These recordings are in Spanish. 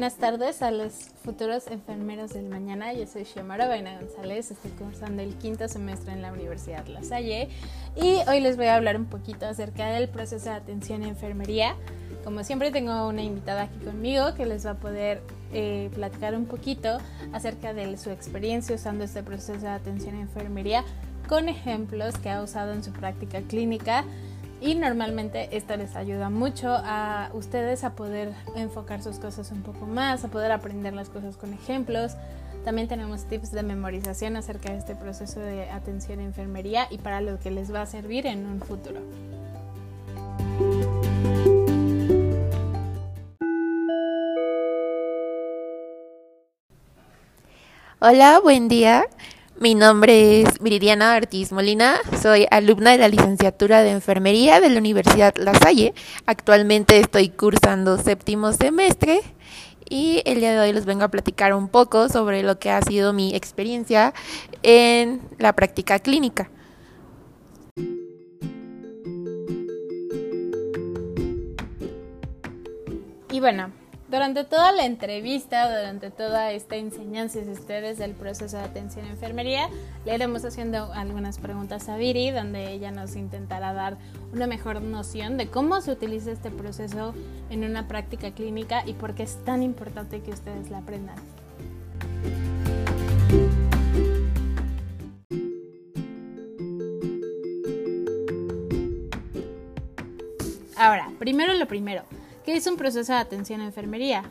Buenas tardes a los futuros enfermeros del mañana. Yo soy Xiomara Vaina González, estoy cursando el quinto semestre en la Universidad La Salle y hoy les voy a hablar un poquito acerca del proceso de atención en enfermería. Como siempre tengo una invitada aquí conmigo que les va a poder eh, platicar un poquito acerca de su experiencia usando este proceso de atención en enfermería con ejemplos que ha usado en su práctica clínica y normalmente esto les ayuda mucho a ustedes a poder enfocar sus cosas un poco más, a poder aprender las cosas con ejemplos. También tenemos tips de memorización acerca de este proceso de atención en enfermería y para lo que les va a servir en un futuro. Hola, buen día. Mi nombre es Viridiana Ortiz Molina, soy alumna de la licenciatura de Enfermería de la Universidad La Salle. Actualmente estoy cursando séptimo semestre y el día de hoy les vengo a platicar un poco sobre lo que ha sido mi experiencia en la práctica clínica. Y bueno, durante toda la entrevista, durante toda esta enseñanza de ustedes del proceso de atención a enfermería, le iremos haciendo algunas preguntas a Viri, donde ella nos intentará dar una mejor noción de cómo se utiliza este proceso en una práctica clínica y por qué es tan importante que ustedes la aprendan. Ahora, primero lo primero. ¿Qué es un proceso de atención a enfermería?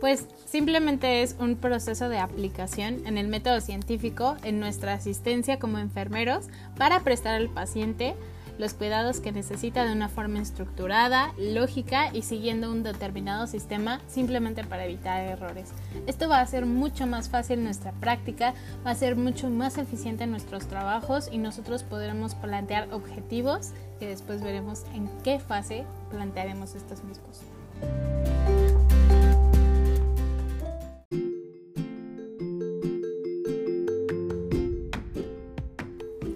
Pues simplemente es un proceso de aplicación en el método científico en nuestra asistencia como enfermeros para prestar al paciente los cuidados que necesita de una forma estructurada, lógica y siguiendo un determinado sistema simplemente para evitar errores. Esto va a hacer mucho más fácil nuestra práctica, va a ser mucho más eficiente nuestros trabajos y nosotros podremos plantear objetivos que después veremos en qué fase plantearemos estos mismos.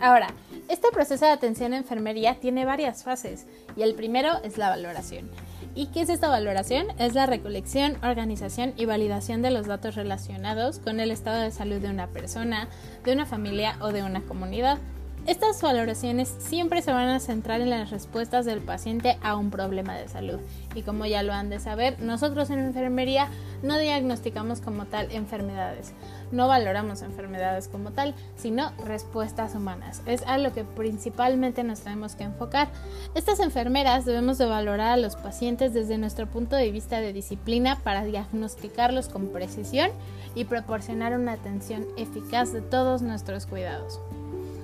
Ahora, este proceso de atención a enfermería tiene varias fases y el primero es la valoración. ¿Y qué es esta valoración? Es la recolección, organización y validación de los datos relacionados con el estado de salud de una persona, de una familia o de una comunidad. Estas valoraciones siempre se van a centrar en las respuestas del paciente a un problema de salud. Y como ya lo han de saber, nosotros en enfermería no diagnosticamos como tal enfermedades, no valoramos enfermedades como tal, sino respuestas humanas. Es a lo que principalmente nos tenemos que enfocar. Estas enfermeras debemos de valorar a los pacientes desde nuestro punto de vista de disciplina para diagnosticarlos con precisión y proporcionar una atención eficaz de todos nuestros cuidados.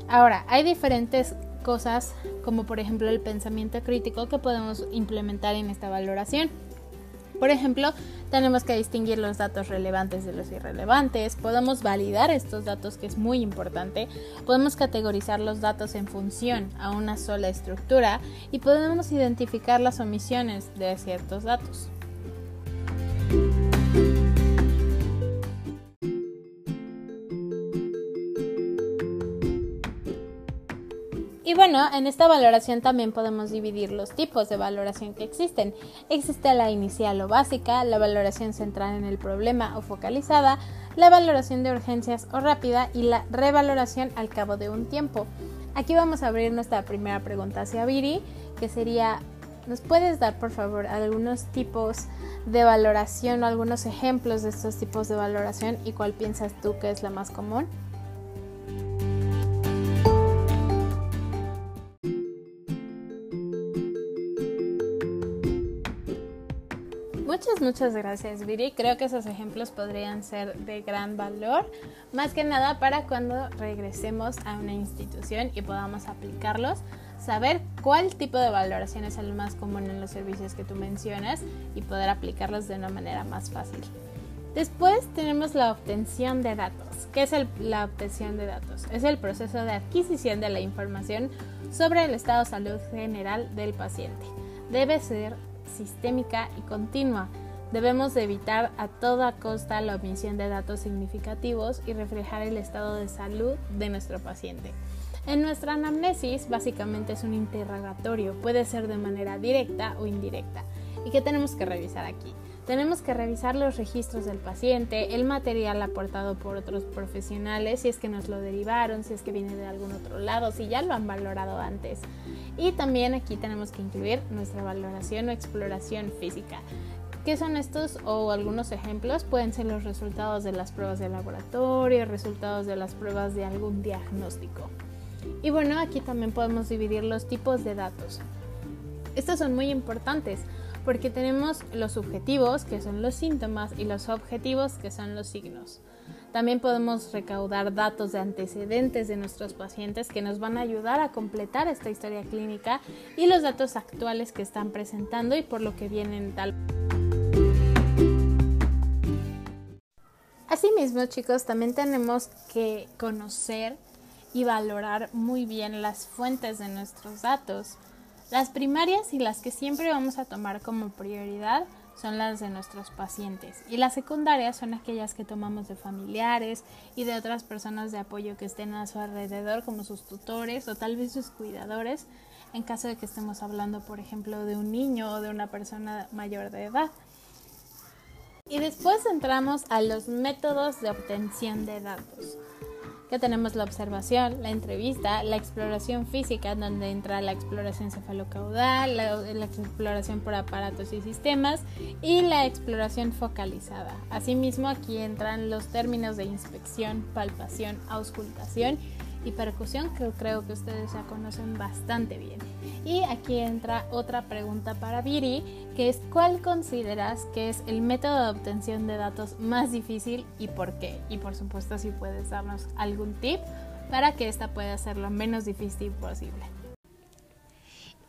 Ahora, hay diferentes cosas como por ejemplo el pensamiento crítico que podemos implementar en esta valoración. Por ejemplo, tenemos que distinguir los datos relevantes de los irrelevantes, podemos validar estos datos que es muy importante, podemos categorizar los datos en función a una sola estructura y podemos identificar las omisiones de ciertos datos. Y bueno, en esta valoración también podemos dividir los tipos de valoración que existen. Existe la inicial o básica, la valoración centrada en el problema o focalizada, la valoración de urgencias o rápida y la revaloración al cabo de un tiempo. Aquí vamos a abrir nuestra primera pregunta hacia Viri, que sería, ¿nos puedes dar por favor algunos tipos de valoración o algunos ejemplos de estos tipos de valoración y cuál piensas tú que es la más común? Muchas, muchas gracias, Viri. Creo que esos ejemplos podrían ser de gran valor, más que nada para cuando regresemos a una institución y podamos aplicarlos, saber cuál tipo de valoración es el más común en los servicios que tú mencionas y poder aplicarlos de una manera más fácil. Después tenemos la obtención de datos. ¿Qué es la obtención de datos? Es el proceso de adquisición de la información sobre el estado de salud general del paciente. Debe ser sistémica y continua. Debemos evitar a toda costa la omisión de datos significativos y reflejar el estado de salud de nuestro paciente. En nuestra anamnesis básicamente es un interrogatorio, puede ser de manera directa o indirecta. ¿Y qué tenemos que revisar aquí? Tenemos que revisar los registros del paciente, el material aportado por otros profesionales, si es que nos lo derivaron, si es que viene de algún otro lado, si ya lo han valorado antes. Y también aquí tenemos que incluir nuestra valoración o exploración física. ¿Qué son estos o algunos ejemplos? Pueden ser los resultados de las pruebas de laboratorio, resultados de las pruebas de algún diagnóstico. Y bueno, aquí también podemos dividir los tipos de datos. Estos son muy importantes porque tenemos los subjetivos, que son los síntomas, y los objetivos, que son los signos. También podemos recaudar datos de antecedentes de nuestros pacientes que nos van a ayudar a completar esta historia clínica y los datos actuales que están presentando y por lo que vienen tal. Asimismo, chicos, también tenemos que conocer y valorar muy bien las fuentes de nuestros datos. Las primarias y las que siempre vamos a tomar como prioridad son las de nuestros pacientes y las secundarias son aquellas que tomamos de familiares y de otras personas de apoyo que estén a su alrededor como sus tutores o tal vez sus cuidadores en caso de que estemos hablando por ejemplo de un niño o de una persona mayor de edad. Y después entramos a los métodos de obtención de datos que tenemos la observación, la entrevista, la exploración física, donde entra la exploración cefalocaudal, la, la, exploración por aparatos y sistemas y la exploración focalizada. Asimismo, aquí entran los términos de inspección, palpación, auscultación y percusión que creo que ustedes ya conocen bastante bien. Y aquí entra otra pregunta para Viri, que es ¿cuál consideras que es el método de obtención de datos más difícil y por qué? Y por supuesto si puedes darnos algún tip para que esta pueda ser lo menos difícil posible.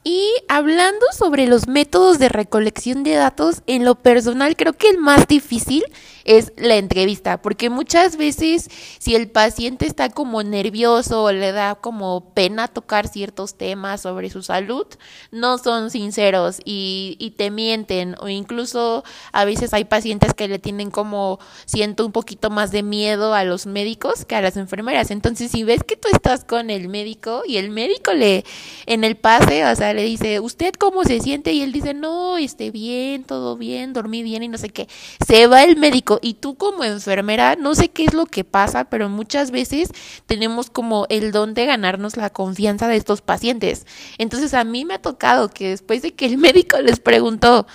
Y hablando sobre los métodos de recolección de datos, en lo personal creo que el más difícil es la entrevista, porque muchas veces si el paciente está como nervioso o le da como pena tocar ciertos temas sobre su salud, no son sinceros y, y te mienten o incluso a veces hay pacientes que le tienen como siento un poquito más de miedo a los médicos que a las enfermeras. Entonces si ves que tú estás con el médico y el médico le en el pase, o sea, le dice, ¿usted cómo se siente? Y él dice, no, esté bien, todo bien, dormí bien y no sé qué. Se va el médico y tú como enfermera, no sé qué es lo que pasa, pero muchas veces tenemos como el don de ganarnos la confianza de estos pacientes. Entonces a mí me ha tocado que después de que el médico les preguntó,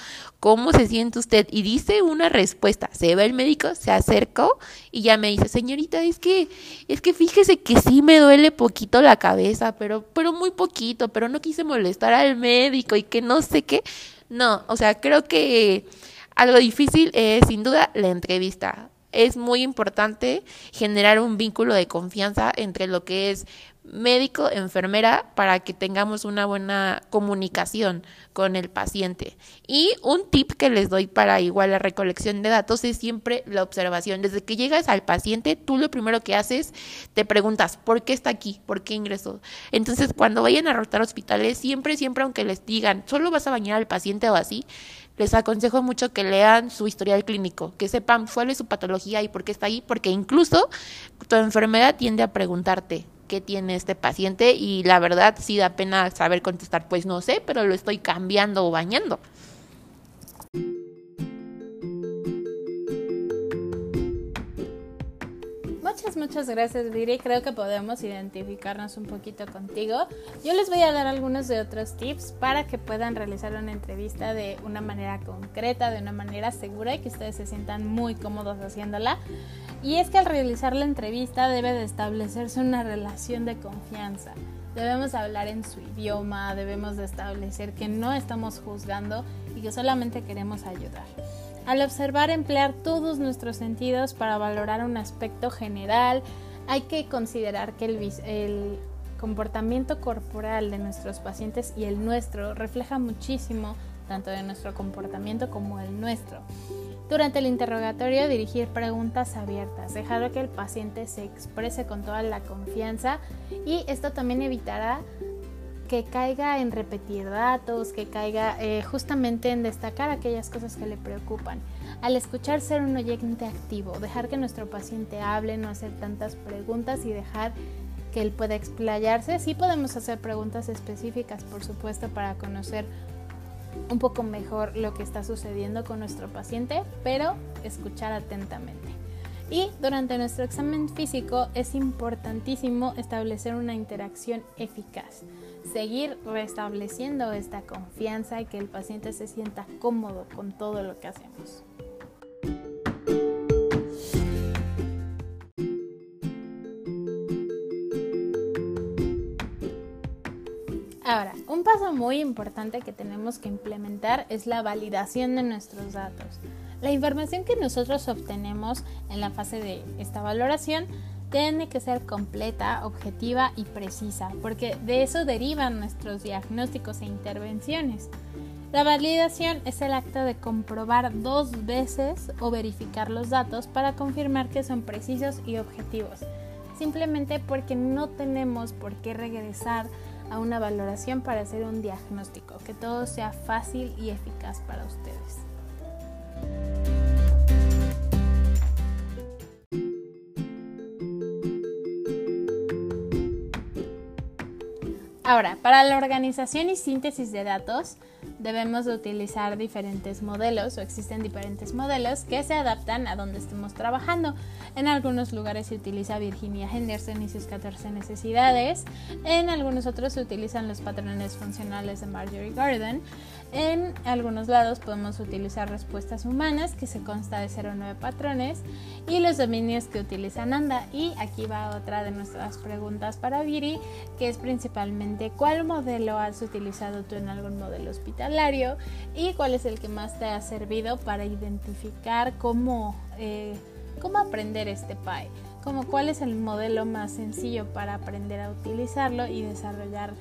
¿cómo se siente usted? Y dice una respuesta. Se va el médico, se acercó y ya me dice, señorita, es que, es que fíjese que sí me duele poquito la cabeza, pero, pero muy poquito, pero no quise molestar al médico y que no sé qué. No, o sea, creo que algo difícil es sin duda la entrevista. Es muy importante generar un vínculo de confianza entre lo que es médico, enfermera, para que tengamos una buena comunicación con el paciente. Y un tip que les doy para igual la recolección de datos es siempre la observación. Desde que llegas al paciente, tú lo primero que haces, te preguntas, ¿por qué está aquí? ¿Por qué ingresó? Entonces, cuando vayan a rotar hospitales, siempre, siempre, aunque les digan, solo vas a bañar al paciente o así, les aconsejo mucho que lean su historial clínico, que sepan cuál es su patología y por qué está ahí, porque incluso tu enfermedad tiende a preguntarte, qué tiene este paciente y la verdad sí da pena saber contestar, pues no sé, pero lo estoy cambiando o bañando. Muchas, muchas gracias Viri. Creo que podemos identificarnos un poquito contigo. Yo les voy a dar algunos de otros tips para que puedan realizar una entrevista de una manera concreta, de una manera segura y que ustedes se sientan muy cómodos haciéndola. Y es que al realizar la entrevista debe de establecerse una relación de confianza. Debemos hablar en su idioma, debemos de establecer que no estamos juzgando y que solamente queremos ayudar. Al observar emplear todos nuestros sentidos para valorar un aspecto general, hay que considerar que el, comportamiento corporal de nuestros pacientes y el nuestro refleja muchísimo tanto de nuestro comportamiento como el nuestro. Durante el interrogatorio dirigir preguntas abiertas, dejar que el paciente se exprese con toda la confianza y esto también evitará que caiga en repetir datos, que caiga eh, justamente en destacar aquellas cosas que le preocupan. Al escuchar ser un oyente activo, dejar que nuestro paciente hable, no hacer tantas preguntas y dejar que él pueda explayarse. Sí podemos hacer preguntas específicas, por supuesto, para conocer un poco mejor lo que está sucediendo con nuestro paciente, pero escuchar atentamente. Y durante nuestro examen físico es importantísimo establecer una interacción eficaz, seguir restableciendo esta confianza y que el paciente se sienta cómodo con todo lo que hacemos. Ahora, un paso muy importante que tenemos que implementar es la validación de nuestros datos. La información que nosotros obtenemos en la fase de esta valoración tiene que ser completa, objetiva y precisa, porque de eso derivan nuestros diagnósticos e intervenciones. La validación es el acto de comprobar dos veces o verificar los datos para confirmar que son precisos y objetivos, simplemente porque no tenemos por qué regresar a una valoración para hacer un diagnóstico, que todo sea fácil y eficaz para ustedes. Ahora, para la organización y síntesis de datos debemos utilizar diferentes modelos o existen diferentes modelos que se adaptan a donde estemos trabajando. En algunos lugares se utiliza Virginia Henderson y sus 14 necesidades, en algunos otros se utilizan los patrones funcionales de Marjorie Gordon, en algunos lados podemos utilizar respuestas humanas que se consta de 09 patrones y los dominios que utilizan ANDA. Y aquí va otra de nuestras preguntas para Viri, que es principalmente cuál modelo has utilizado tú en algún modelo hospitalario y cuál es el que más te ha servido para identificar cómo, eh, cómo aprender este PAI, como cuál es el modelo más sencillo para aprender a utilizarlo y desarrollar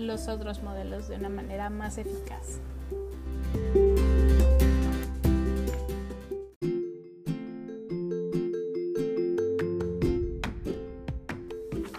los otros modelos de una manera más eficaz.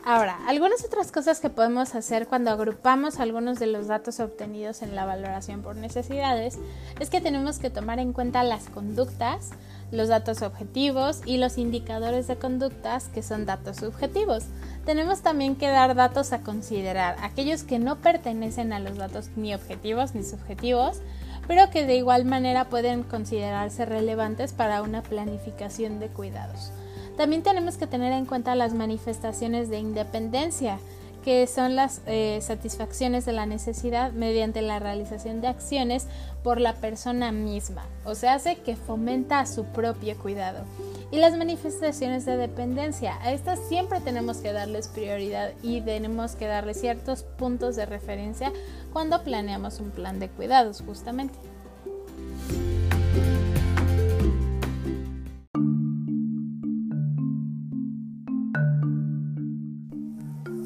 Ahora, algunas otras cosas que podemos hacer cuando agrupamos algunos de los datos obtenidos en la valoración por necesidades es que tenemos que tomar en cuenta las conductas, los datos objetivos y los indicadores de conductas que son datos subjetivos. Tenemos también que dar datos a considerar, aquellos que no pertenecen a los datos ni objetivos ni subjetivos, pero que de igual manera pueden considerarse relevantes para una planificación de cuidados. También tenemos que tener en cuenta las manifestaciones de independencia, que son las eh, satisfacciones de la necesidad mediante la realización de acciones por la persona misma, o sea, hace que fomenta su propio cuidado. Y las manifestaciones de dependencia, a estas siempre tenemos que darles prioridad y tenemos que darle ciertos puntos de referencia cuando planeamos un plan de cuidados, justamente.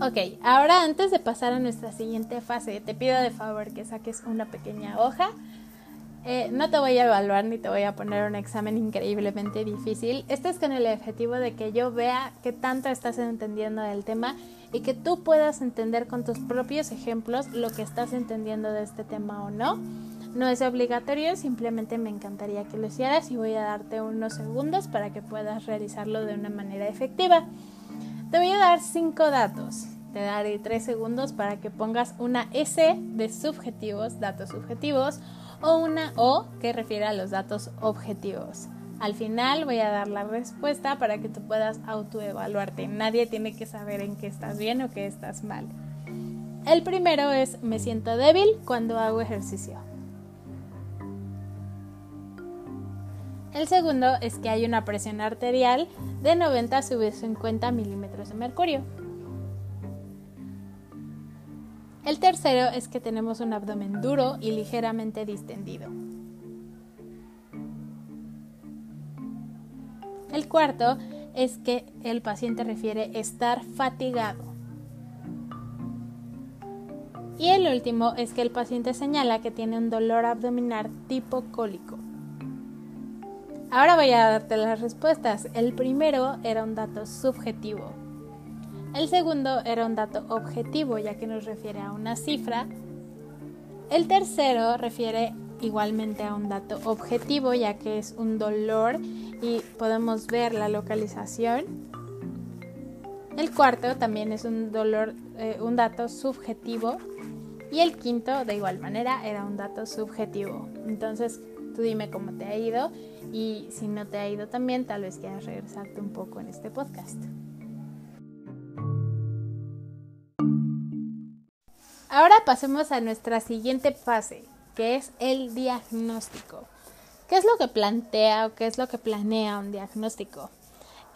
Ok, ahora antes de pasar a nuestra siguiente fase, te pido de favor que saques una pequeña hoja. Eh, no te voy a evaluar ni te voy a poner un examen increíblemente difícil. Este es con el objetivo de que yo vea qué tanto estás entendiendo del tema y que tú puedas entender con tus propios ejemplos lo que estás entendiendo de este tema o no. No es obligatorio, simplemente me encantaría que lo hicieras y voy a darte unos segundos para que puedas realizarlo de una manera efectiva. Te voy a dar cinco datos te daré tres segundos para que pongas una S de subjetivos, datos subjetivos, o una O que refiere a los datos objetivos. Al final voy a dar la respuesta para que tú puedas autoevaluarte. Nadie tiene que saber en qué estás bien o qué estás mal. El primero es me siento débil cuando hago ejercicio. El segundo es que hay una presión arterial de 90 sobre 50 milímetros de mercurio. El tercero es que tenemos un abdomen duro y ligeramente distendido. El cuarto es que el paciente refiere estar fatigado. Y el último es que el paciente señala que tiene un dolor abdominal tipo cólico. Ahora voy a darte las respuestas. El primero era un dato subjetivo. El segundo era un dato objetivo, ya que nos refiere a una cifra. El tercero refiere igualmente a un dato objetivo, ya que es un dolor y podemos ver la localización. El cuarto también es un dolor, eh, un dato subjetivo Y el quinto, de igual manera, era un dato subjetivo. Entonces, tú dime cómo te ha ido y si no te ha ido también, tal vez quieras regresarte un poco en este podcast. Ahora pasemos a nuestra siguiente fase, que es el diagnóstico. ¿Qué es lo que plantea o qué es lo que planea un diagnóstico?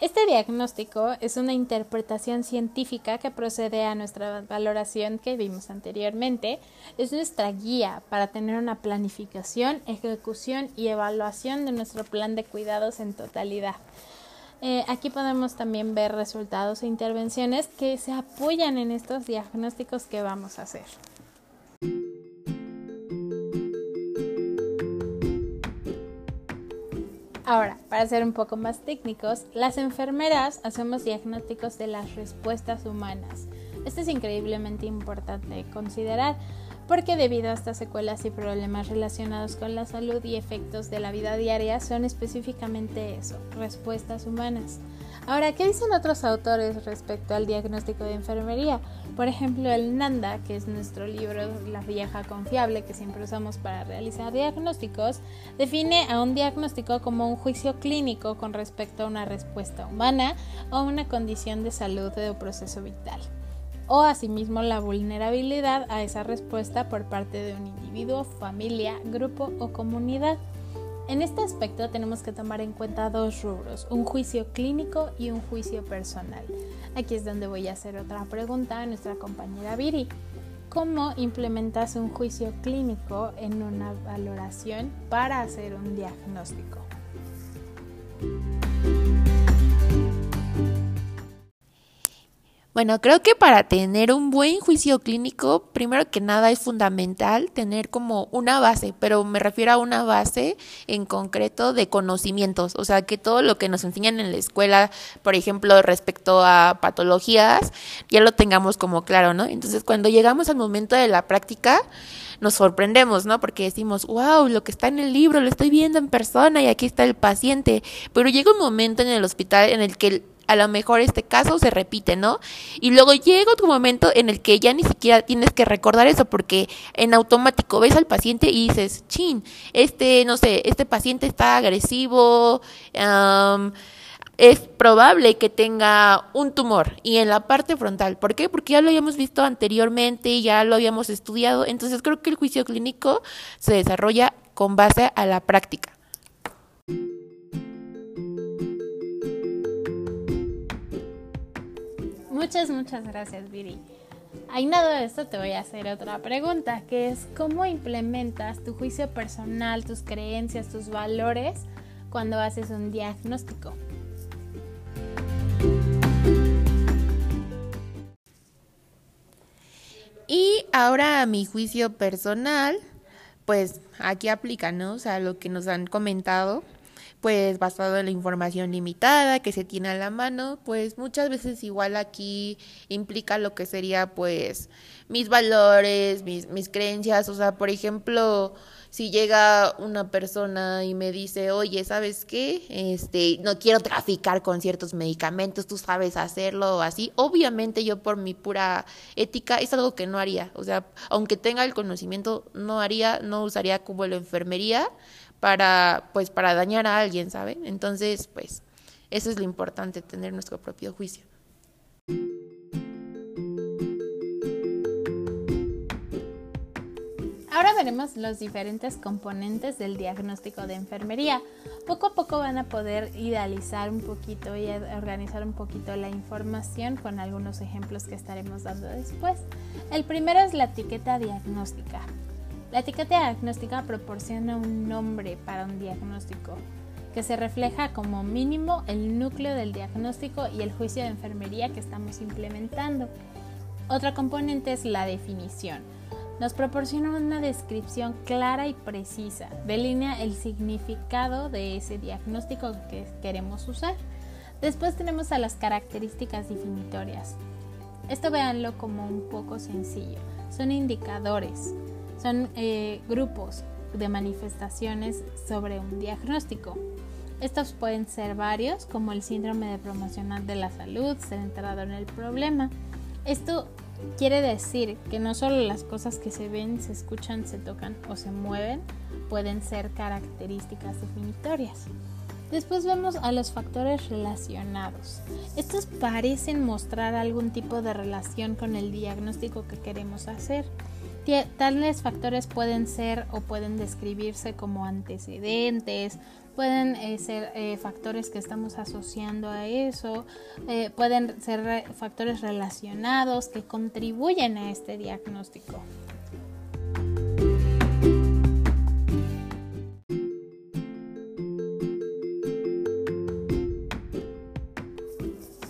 Este diagnóstico es una interpretación científica que procede a nuestra valoración que vimos anteriormente. Es nuestra guía para tener una planificación, ejecución y evaluación de nuestro plan de cuidados en totalidad. Eh, aquí podemos también ver resultados e intervenciones que se apoyan en estos diagnósticos que vamos a hacer. Ahora, para ser un poco más técnicos, las enfermeras hacemos diagnósticos de las respuestas humanas. Esto es increíblemente importante considerar porque debido a estas secuelas y problemas relacionados con la salud y efectos de la vida diaria son específicamente eso, respuestas humanas. Ahora, ¿qué dicen otros autores respecto al diagnóstico de enfermería? Por ejemplo, el Nanda, que es nuestro libro La vieja confiable que siempre usamos para realizar diagnósticos, define a un diagnóstico como un juicio clínico con respecto a una respuesta humana o una condición de salud o proceso vital o asimismo la vulnerabilidad a esa respuesta por parte de un individuo, familia, grupo o comunidad. En este aspecto tenemos que tomar en cuenta dos rubros, un juicio clínico y un juicio personal. Aquí es donde voy a hacer otra pregunta a nuestra compañera Viri. ¿Cómo implementas un juicio clínico en una valoración para hacer un diagnóstico? Bueno, creo que para tener un buen juicio clínico, primero que nada es fundamental tener como una base, pero me refiero a una base en concreto de conocimientos, o sea, que todo lo que nos enseñan en la escuela, por ejemplo, respecto a patologías, ya lo tengamos como claro, ¿no? Entonces, cuando llegamos al momento de la práctica, nos sorprendemos, ¿no? Porque decimos, wow, lo que está en el libro lo estoy viendo en persona y aquí está el paciente, pero llega un momento en el hospital en el que a lo mejor este caso se repite, ¿no? Y luego llega otro momento en el que ya ni siquiera tienes que recordar eso porque en automático ves al paciente y dices, chin, este, no sé, este paciente está agresivo, es probable que tenga un tumor y en la parte frontal. ¿Por qué? Porque ya lo habíamos visto anteriormente, ya lo habíamos estudiado. Entonces creo que el juicio clínico se desarrolla con base a la práctica. Muchas, muchas gracias, Viri. nada de esto te voy a hacer otra pregunta, que es cómo implementas tu juicio personal, tus creencias, tus valores cuando haces un diagnóstico. Y ahora a mi juicio personal, pues aquí aplica, ¿no? O sea, lo que nos han comentado pues basado en la información limitada que se tiene a la mano, pues muchas veces igual aquí implica lo que sería pues mis valores, mis, mis creencias, o sea, por ejemplo, si llega una persona y me dice, oye, ¿sabes qué? Este, no quiero traficar con ciertos medicamentos, tú sabes hacerlo o así. Obviamente yo por mi pura ética es algo que no haría. O sea, aunque tenga el conocimiento, no haría, no usaría como la enfermería para, pues, para dañar a alguien, ¿saben? Entonces, pues, eso es lo importante, tener nuestro propio juicio. Ahora veremos los diferentes componentes del diagnóstico de enfermería. Poco a poco van a poder idealizar un poquito y organizar un poquito la información con algunos ejemplos que estaremos dando después. El primero es la etiqueta diagnóstica. La etiqueta diagnóstica proporciona un nombre para un diagnóstico que se refleja como mínimo el núcleo del diagnóstico y el juicio de enfermería que estamos implementando. Otra componente es la definición. Nos proporciona una descripción clara y precisa, delinea el significado de ese diagnóstico que queremos usar. Después tenemos a las características definitorias. Esto véanlo como un poco sencillo. Son indicadores, son eh, grupos de manifestaciones sobre un diagnóstico. Estos pueden ser varios, como el síndrome de promocional de la salud, centrado en el problema. Esto Quiere decir que no solo las cosas que se ven, se escuchan, se tocan o se mueven pueden ser características definitorias. Después vemos a los factores relacionados. Estos parecen mostrar algún tipo de relación con el diagnóstico que queremos hacer. Tales factores pueden ser o pueden describirse como antecedentes, pueden eh, ser eh, factores que estamos asociando a eso, eh, pueden ser factores relacionados que contribuyen a este diagnóstico.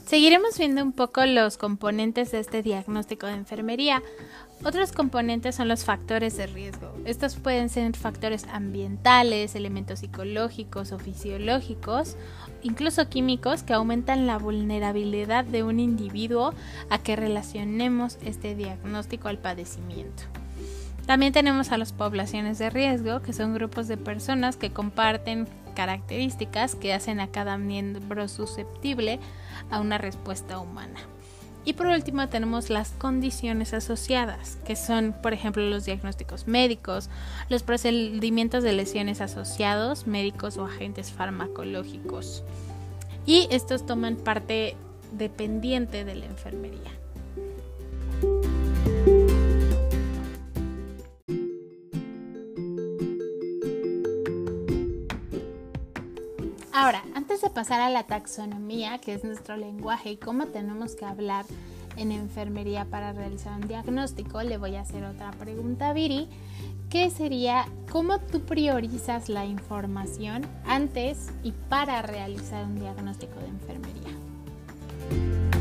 Seguiremos viendo un poco los componentes de este diagnóstico de enfermería. Otros componentes son los factores de riesgo. Estos pueden ser factores ambientales, elementos psicológicos o fisiológicos, incluso químicos que aumentan la vulnerabilidad de un individuo a que relacionemos este diagnóstico al padecimiento. También tenemos a las poblaciones de riesgo, que son grupos de personas que comparten características que hacen a cada miembro susceptible a una respuesta humana. Y por último tenemos las condiciones asociadas, que son, por ejemplo, los diagnósticos médicos, los procedimientos de lesiones asociados, médicos o agentes farmacológicos. Y estos toman parte dependiente de la enfermería. Ahora, antes de pasar a la taxonomía, que es nuestro lenguaje y cómo tenemos que hablar en enfermería para realizar un diagnóstico, le voy a hacer otra pregunta a Viri, que sería cómo tú priorizas la información antes y para realizar un diagnóstico de enfermería.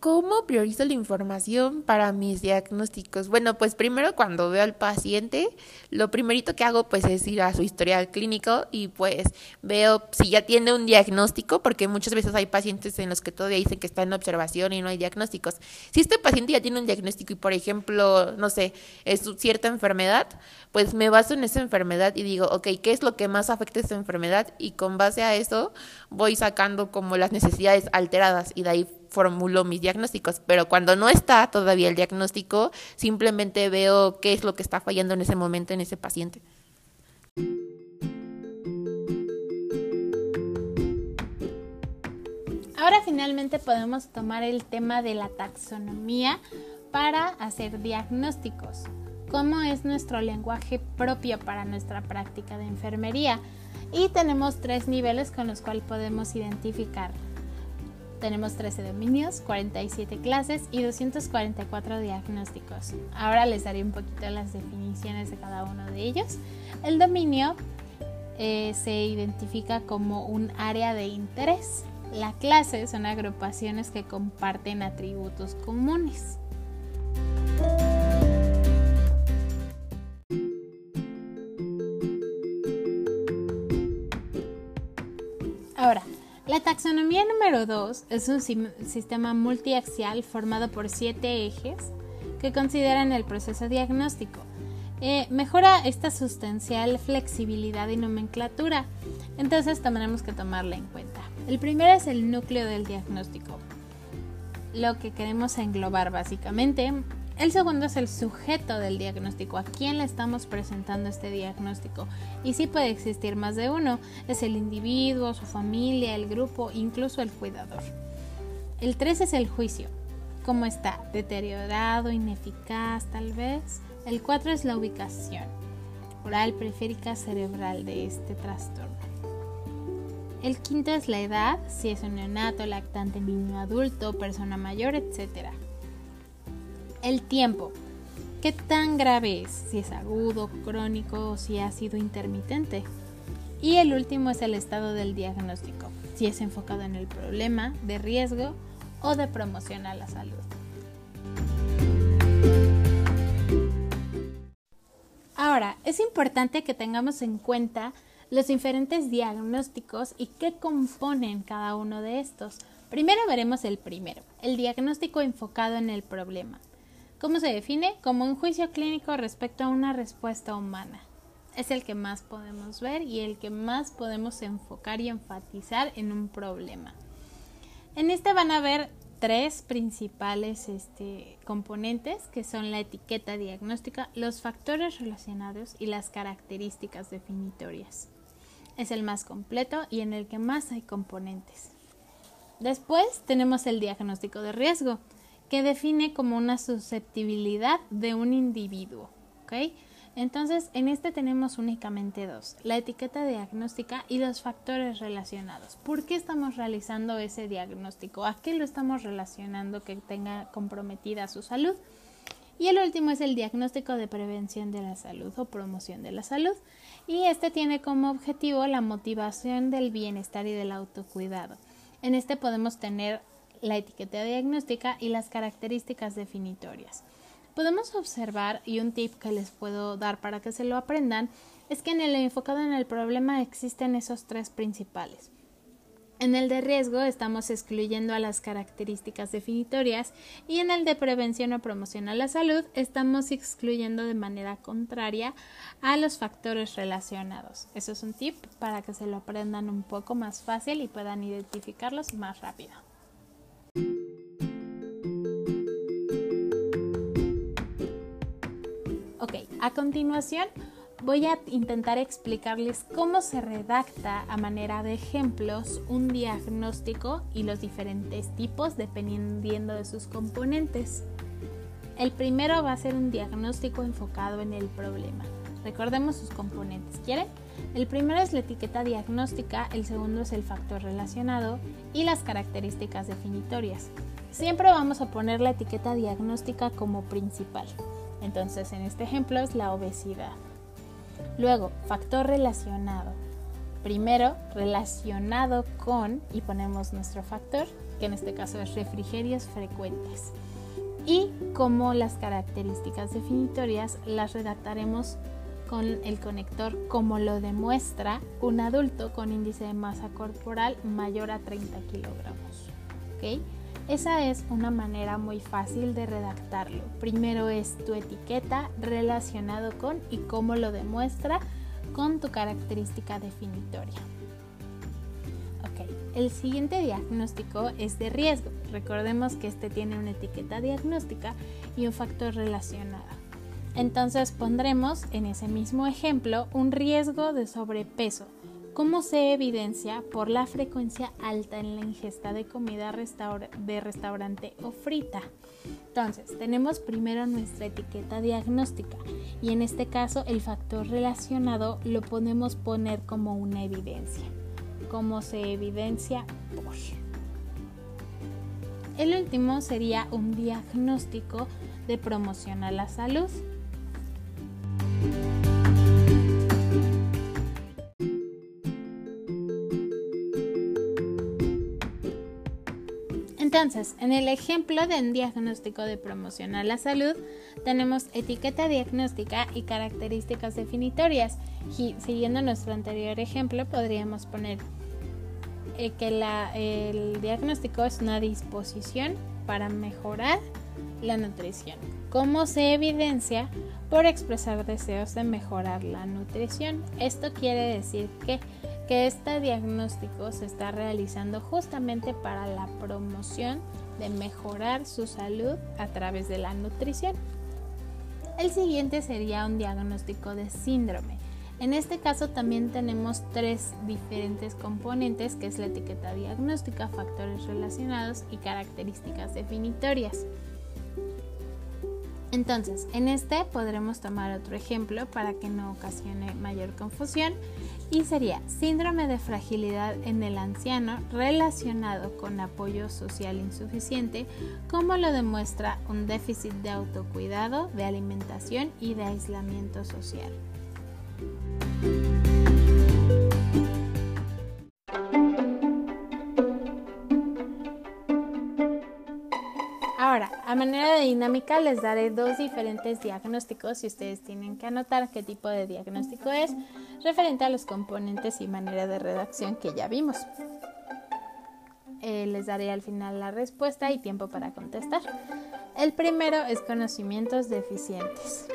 ¿Cómo priorizo la información para mis diagnósticos? Bueno, pues primero cuando veo al paciente, lo primerito que hago pues es ir a su historial clínico y pues veo si ya tiene un diagnóstico, porque muchas veces hay pacientes en los que todavía dicen que está en observación y no hay diagnósticos. Si este paciente ya tiene un diagnóstico y por ejemplo, no sé, es cierta enfermedad, pues me baso en esa enfermedad y digo, ok, ¿qué es lo que más afecta a esta enfermedad? Y con base a eso voy sacando como las necesidades alteradas y de ahí formulo mis diagnósticos, pero cuando no está todavía el diagnóstico, simplemente veo qué es lo que está fallando en ese momento en ese paciente. Ahora finalmente podemos tomar el tema de la taxonomía para hacer diagnósticos. ¿Cómo es nuestro lenguaje propio para nuestra práctica de enfermería? Y tenemos tres niveles con los cuales podemos identificar tenemos 13 dominios, 47 clases y 244 diagnósticos. Ahora les daré un poquito las definiciones de cada uno de ellos. El dominio eh, se identifica como un área de interés. La clase son agrupaciones que comparten atributos comunes. La taxonomía número 2 es un sistema multiaxial formado por siete ejes que consideran el proceso diagnóstico. Eh, mejora esta sustancial flexibilidad y nomenclatura, entonces tendremos que tomarla en cuenta. El primero es el núcleo del diagnóstico, lo que queremos englobar básicamente el segundo es el sujeto del diagnóstico, a quién le estamos presentando este diagnóstico. Y sí puede existir más de uno, es el individuo, su familia, el grupo, incluso el cuidador. El tres es el juicio, cómo está, deteriorado, ineficaz tal vez. El cuatro es la ubicación oral periférica cerebral de este trastorno. El quinto es la edad, si es un neonato, lactante, niño adulto, persona mayor, etc. El tiempo. ¿Qué tan grave es? Si es agudo, crónico o si ha sido intermitente. Y el último es el estado del diagnóstico, si es enfocado en el problema, de riesgo o de promoción a la salud. Ahora, es importante que tengamos en cuenta los diferentes diagnósticos y qué componen cada uno de estos. Primero veremos el primero, el diagnóstico enfocado en el problema. ¿Cómo se define? Como un juicio clínico respecto a una respuesta humana. Es el que más podemos ver y el que más podemos enfocar y enfatizar en un problema. En este van a ver tres principales este, componentes que son la etiqueta diagnóstica, los factores relacionados y las características definitorias. Es el más completo y en el que más hay componentes. Después tenemos el diagnóstico de riesgo, que define como una susceptibilidad de un individuo. Entonces, en este tenemos únicamente dos, la etiqueta diagnóstica y los factores relacionados. ¿Por qué estamos realizando ese diagnóstico? ¿A qué lo estamos relacionando que tenga comprometida su salud? Y el último es el diagnóstico de prevención de la salud o promoción de la salud. Y este tiene como objetivo la motivación del bienestar y del autocuidado. En este podemos tener la etiqueta diagnóstica y las características definitorias podemos observar, y un tip que les puedo dar para que se lo aprendan, es que en el enfocado en el problema existen esos tres principales. En el de riesgo estamos excluyendo a las características definitorias y en el de prevención o promoción a la salud estamos excluyendo de manera contraria a los factores relacionados. Eso es un tip para que se lo aprendan un poco más fácil y puedan identificarlos más rápido. Ok, a continuación voy a intentar explicarles cómo se redacta a manera de ejemplos un diagnóstico y los diferentes tipos dependiendo de sus componentes. El primero va a ser un diagnóstico enfocado en el problema. Recordemos sus componentes. ¿Quieren? El primero es la etiqueta diagnóstica, el segundo es el factor relacionado y las características definitorias. Siempre vamos a poner la etiqueta diagnóstica como principal. Entonces, en este ejemplo es la obesidad. Luego, factor relacionado. Primero, relacionado con, y ponemos nuestro factor, que en este caso es refrigerios frecuentes. Y como las características definitorias las redactaremos con el conector como lo demuestra un adulto con índice de masa corporal mayor a 30 kilogramos. ¿Okay? Esa es una manera muy fácil de redactarlo. Primero es tu etiqueta relacionado con y cómo lo demuestra con tu característica definitoria. Ok, el siguiente diagnóstico es de riesgo. Recordemos que este tiene una etiqueta diagnóstica y un factor relacionado. Entonces pondremos en ese mismo ejemplo un riesgo de sobrepeso ¿Cómo se evidencia por la frecuencia alta en la ingesta de comida de restaurante o frita. Entonces, tenemos primero nuestra etiqueta diagnóstica y en este caso el factor relacionado lo podemos poner como una evidencia. ¿Cómo se evidencia por? El último sería un diagnóstico de promoción a la salud. Entonces, en el ejemplo de un diagnóstico de promoción a la salud, tenemos etiqueta diagnóstica y características definitorias. Y siguiendo nuestro anterior ejemplo, podríamos poner eh, que el diagnóstico es una disposición para mejorar la nutrición. ¿Cómo se evidencia? Por expresar deseos de mejorar la nutrición. Esto quiere decir que que este diagnóstico se está realizando justamente para la promoción de mejorar su salud a través de la nutrición. El siguiente sería un diagnóstico de síndrome. En este caso también tenemos tres diferentes componentes que es la etiqueta diagnóstica, factores relacionados y características definitorias. Entonces, en este podremos tomar otro ejemplo para que no ocasione mayor confusión y sería síndrome de fragilidad en el anciano relacionado con apoyo social insuficiente, como lo demuestra un déficit de autocuidado, de alimentación y de aislamiento social. A manera de dinámica les daré dos diferentes diagnósticos y ustedes tienen que anotar qué tipo de diagnóstico es referente a los componentes y manera de redacción que ya vimos. Eh, les daré al final la respuesta y tiempo para contestar. El primero es conocimientos deficientes,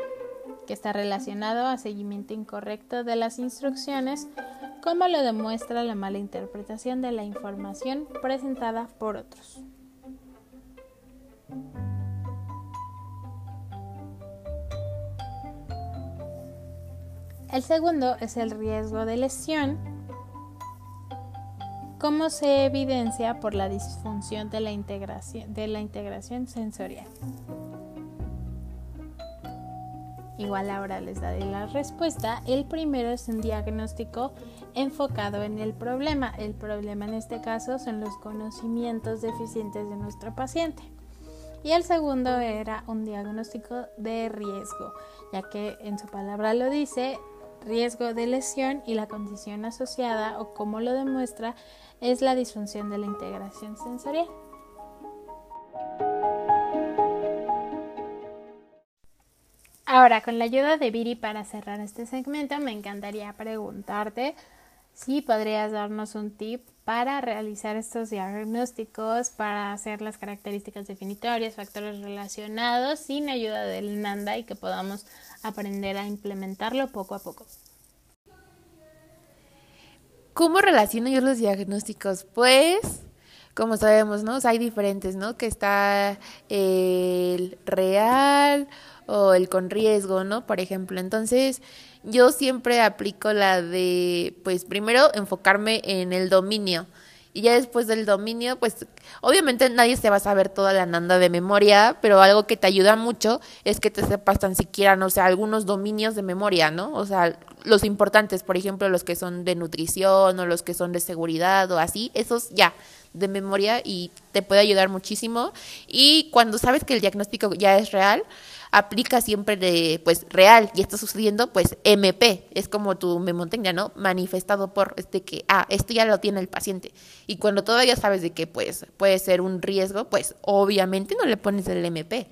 que está relacionado a seguimiento incorrecto de las instrucciones como lo demuestra la mala interpretación de la información presentada por otros. El segundo es el riesgo de lesión, como se evidencia por la disfunción de la integración, sensorial. Igual ahora les daré la respuesta. El primero es un diagnóstico enfocado en el problema. El problema en este caso son los conocimientos deficientes de nuestro paciente. Y el segundo era un diagnóstico de riesgo, ya que en su palabra lo dice, riesgo de lesión y la condición asociada o como lo demuestra es la disfunción de la integración sensorial. Ahora, con la ayuda de Viri para cerrar este segmento, me encantaría preguntarte si podrías darnos un tip para realizar estos diagnósticos, para hacer las características definitorias, factores relacionados, sin ayuda del NANDA y que podamos aprender a implementarlo poco a poco. ¿Cómo relaciono yo los diagnósticos? Pues, como sabemos, ¿no? hay diferentes, ¿no? Que está el real o el con riesgo, ¿no? Por ejemplo, entonces yo siempre aplico la de, pues primero enfocarme en el dominio. Y ya después del dominio, pues obviamente nadie se va a saber toda la nanda de memoria, pero algo que te ayuda mucho es que te sepas tan siquiera, no sé, algunos dominios de memoria, ¿no? O sea, los importantes, por ejemplo, los que son de nutrición o los que son de seguridad o así, esos ya de memoria y te puede ayudar muchísimo. Y cuando sabes que el diagnóstico ya es real, aplica siempre de, pues, real y está sucediendo, pues, MP, es como tu memoria, ¿no? Manifestado por, este que, ah, esto ya lo tiene el paciente. Y cuando todavía sabes de que, pues, puede ser un riesgo, pues, obviamente no le pones el MP.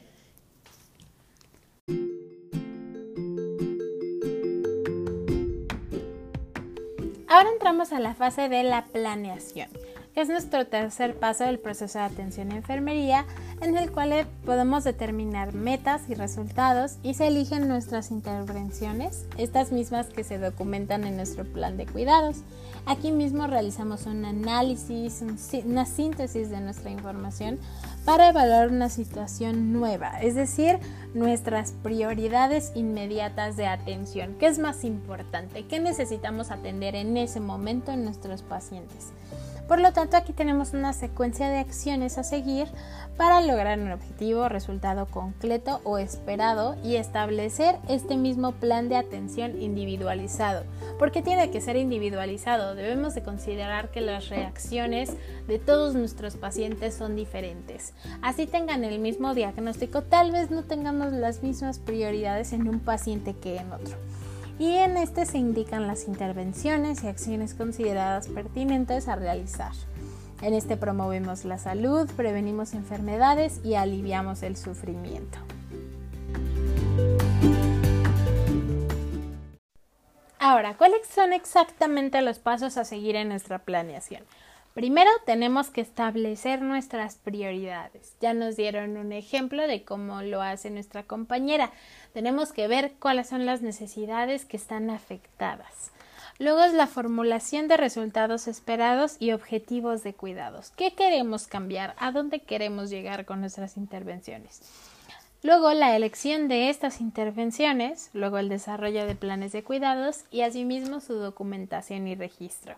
Ahora entramos a la fase de la planeación es nuestro tercer paso del proceso de atención en enfermería, en el cual podemos determinar metas y resultados y se eligen nuestras intervenciones, estas mismas que se documentan en nuestro plan de cuidados. Aquí mismo realizamos un análisis, una síntesis de nuestra información para evaluar una situación nueva, es decir, nuestras prioridades inmediatas de atención. ¿Qué es más importante? ¿Qué necesitamos atender en ese momento en nuestros pacientes? Por lo tanto, aquí tenemos una secuencia de acciones a seguir para lograr un objetivo, resultado concreto o esperado y establecer este mismo plan de atención individualizado. porque tiene que ser individualizado? Debemos de considerar que las reacciones de todos nuestros pacientes son diferentes. Así tengan el mismo diagnóstico, tal vez no tengamos las mismas prioridades en un paciente que en otro y en este se indican las intervenciones y acciones consideradas pertinentes a realizar. En este promovemos la salud, prevenimos enfermedades y aliviamos el sufrimiento. Ahora, ¿cuáles son exactamente los pasos a seguir en nuestra planeación? Primero tenemos que establecer nuestras prioridades. Ya nos dieron un ejemplo de cómo lo hace nuestra compañera. Tenemos que ver cuáles son las necesidades que están afectadas. Luego es la formulación de resultados esperados y objetivos de cuidados. ¿Qué queremos cambiar? ¿A dónde queremos llegar con nuestras intervenciones? Luego la elección de estas intervenciones, luego el desarrollo de planes de cuidados y asimismo su documentación y registro.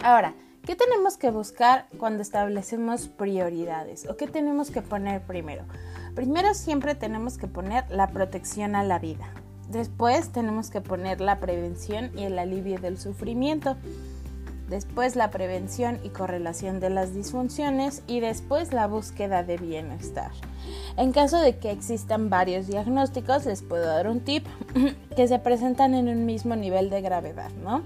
Ahora, ¿qué tenemos que buscar cuando establecemos prioridades? ¿O qué tenemos que poner primero? Primero siempre tenemos que poner la protección a la vida. Después tenemos que poner la prevención y el alivio del sufrimiento. Después la prevención y correlación de las disfunciones y después la búsqueda de bienestar. En caso de que existan varios diagnósticos, les puedo dar un tip que se presentan en un mismo nivel de gravedad, ¿no?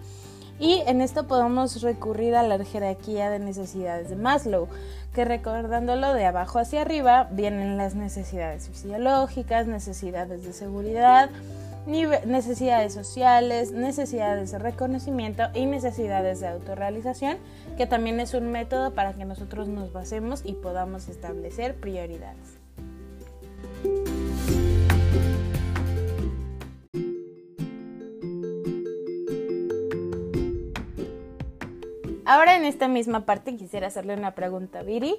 Y en esto podemos recurrir a la jerarquía de necesidades de Maslow, que recordándolo de abajo hacia arriba vienen las necesidades fisiológicas, necesidades de seguridad, necesidades sociales, necesidades de reconocimiento y necesidades de autorrealización, que también es un método para que nosotros nos basemos y podamos establecer prioridades. Ahora en esta misma parte quisiera hacerle una pregunta a Viri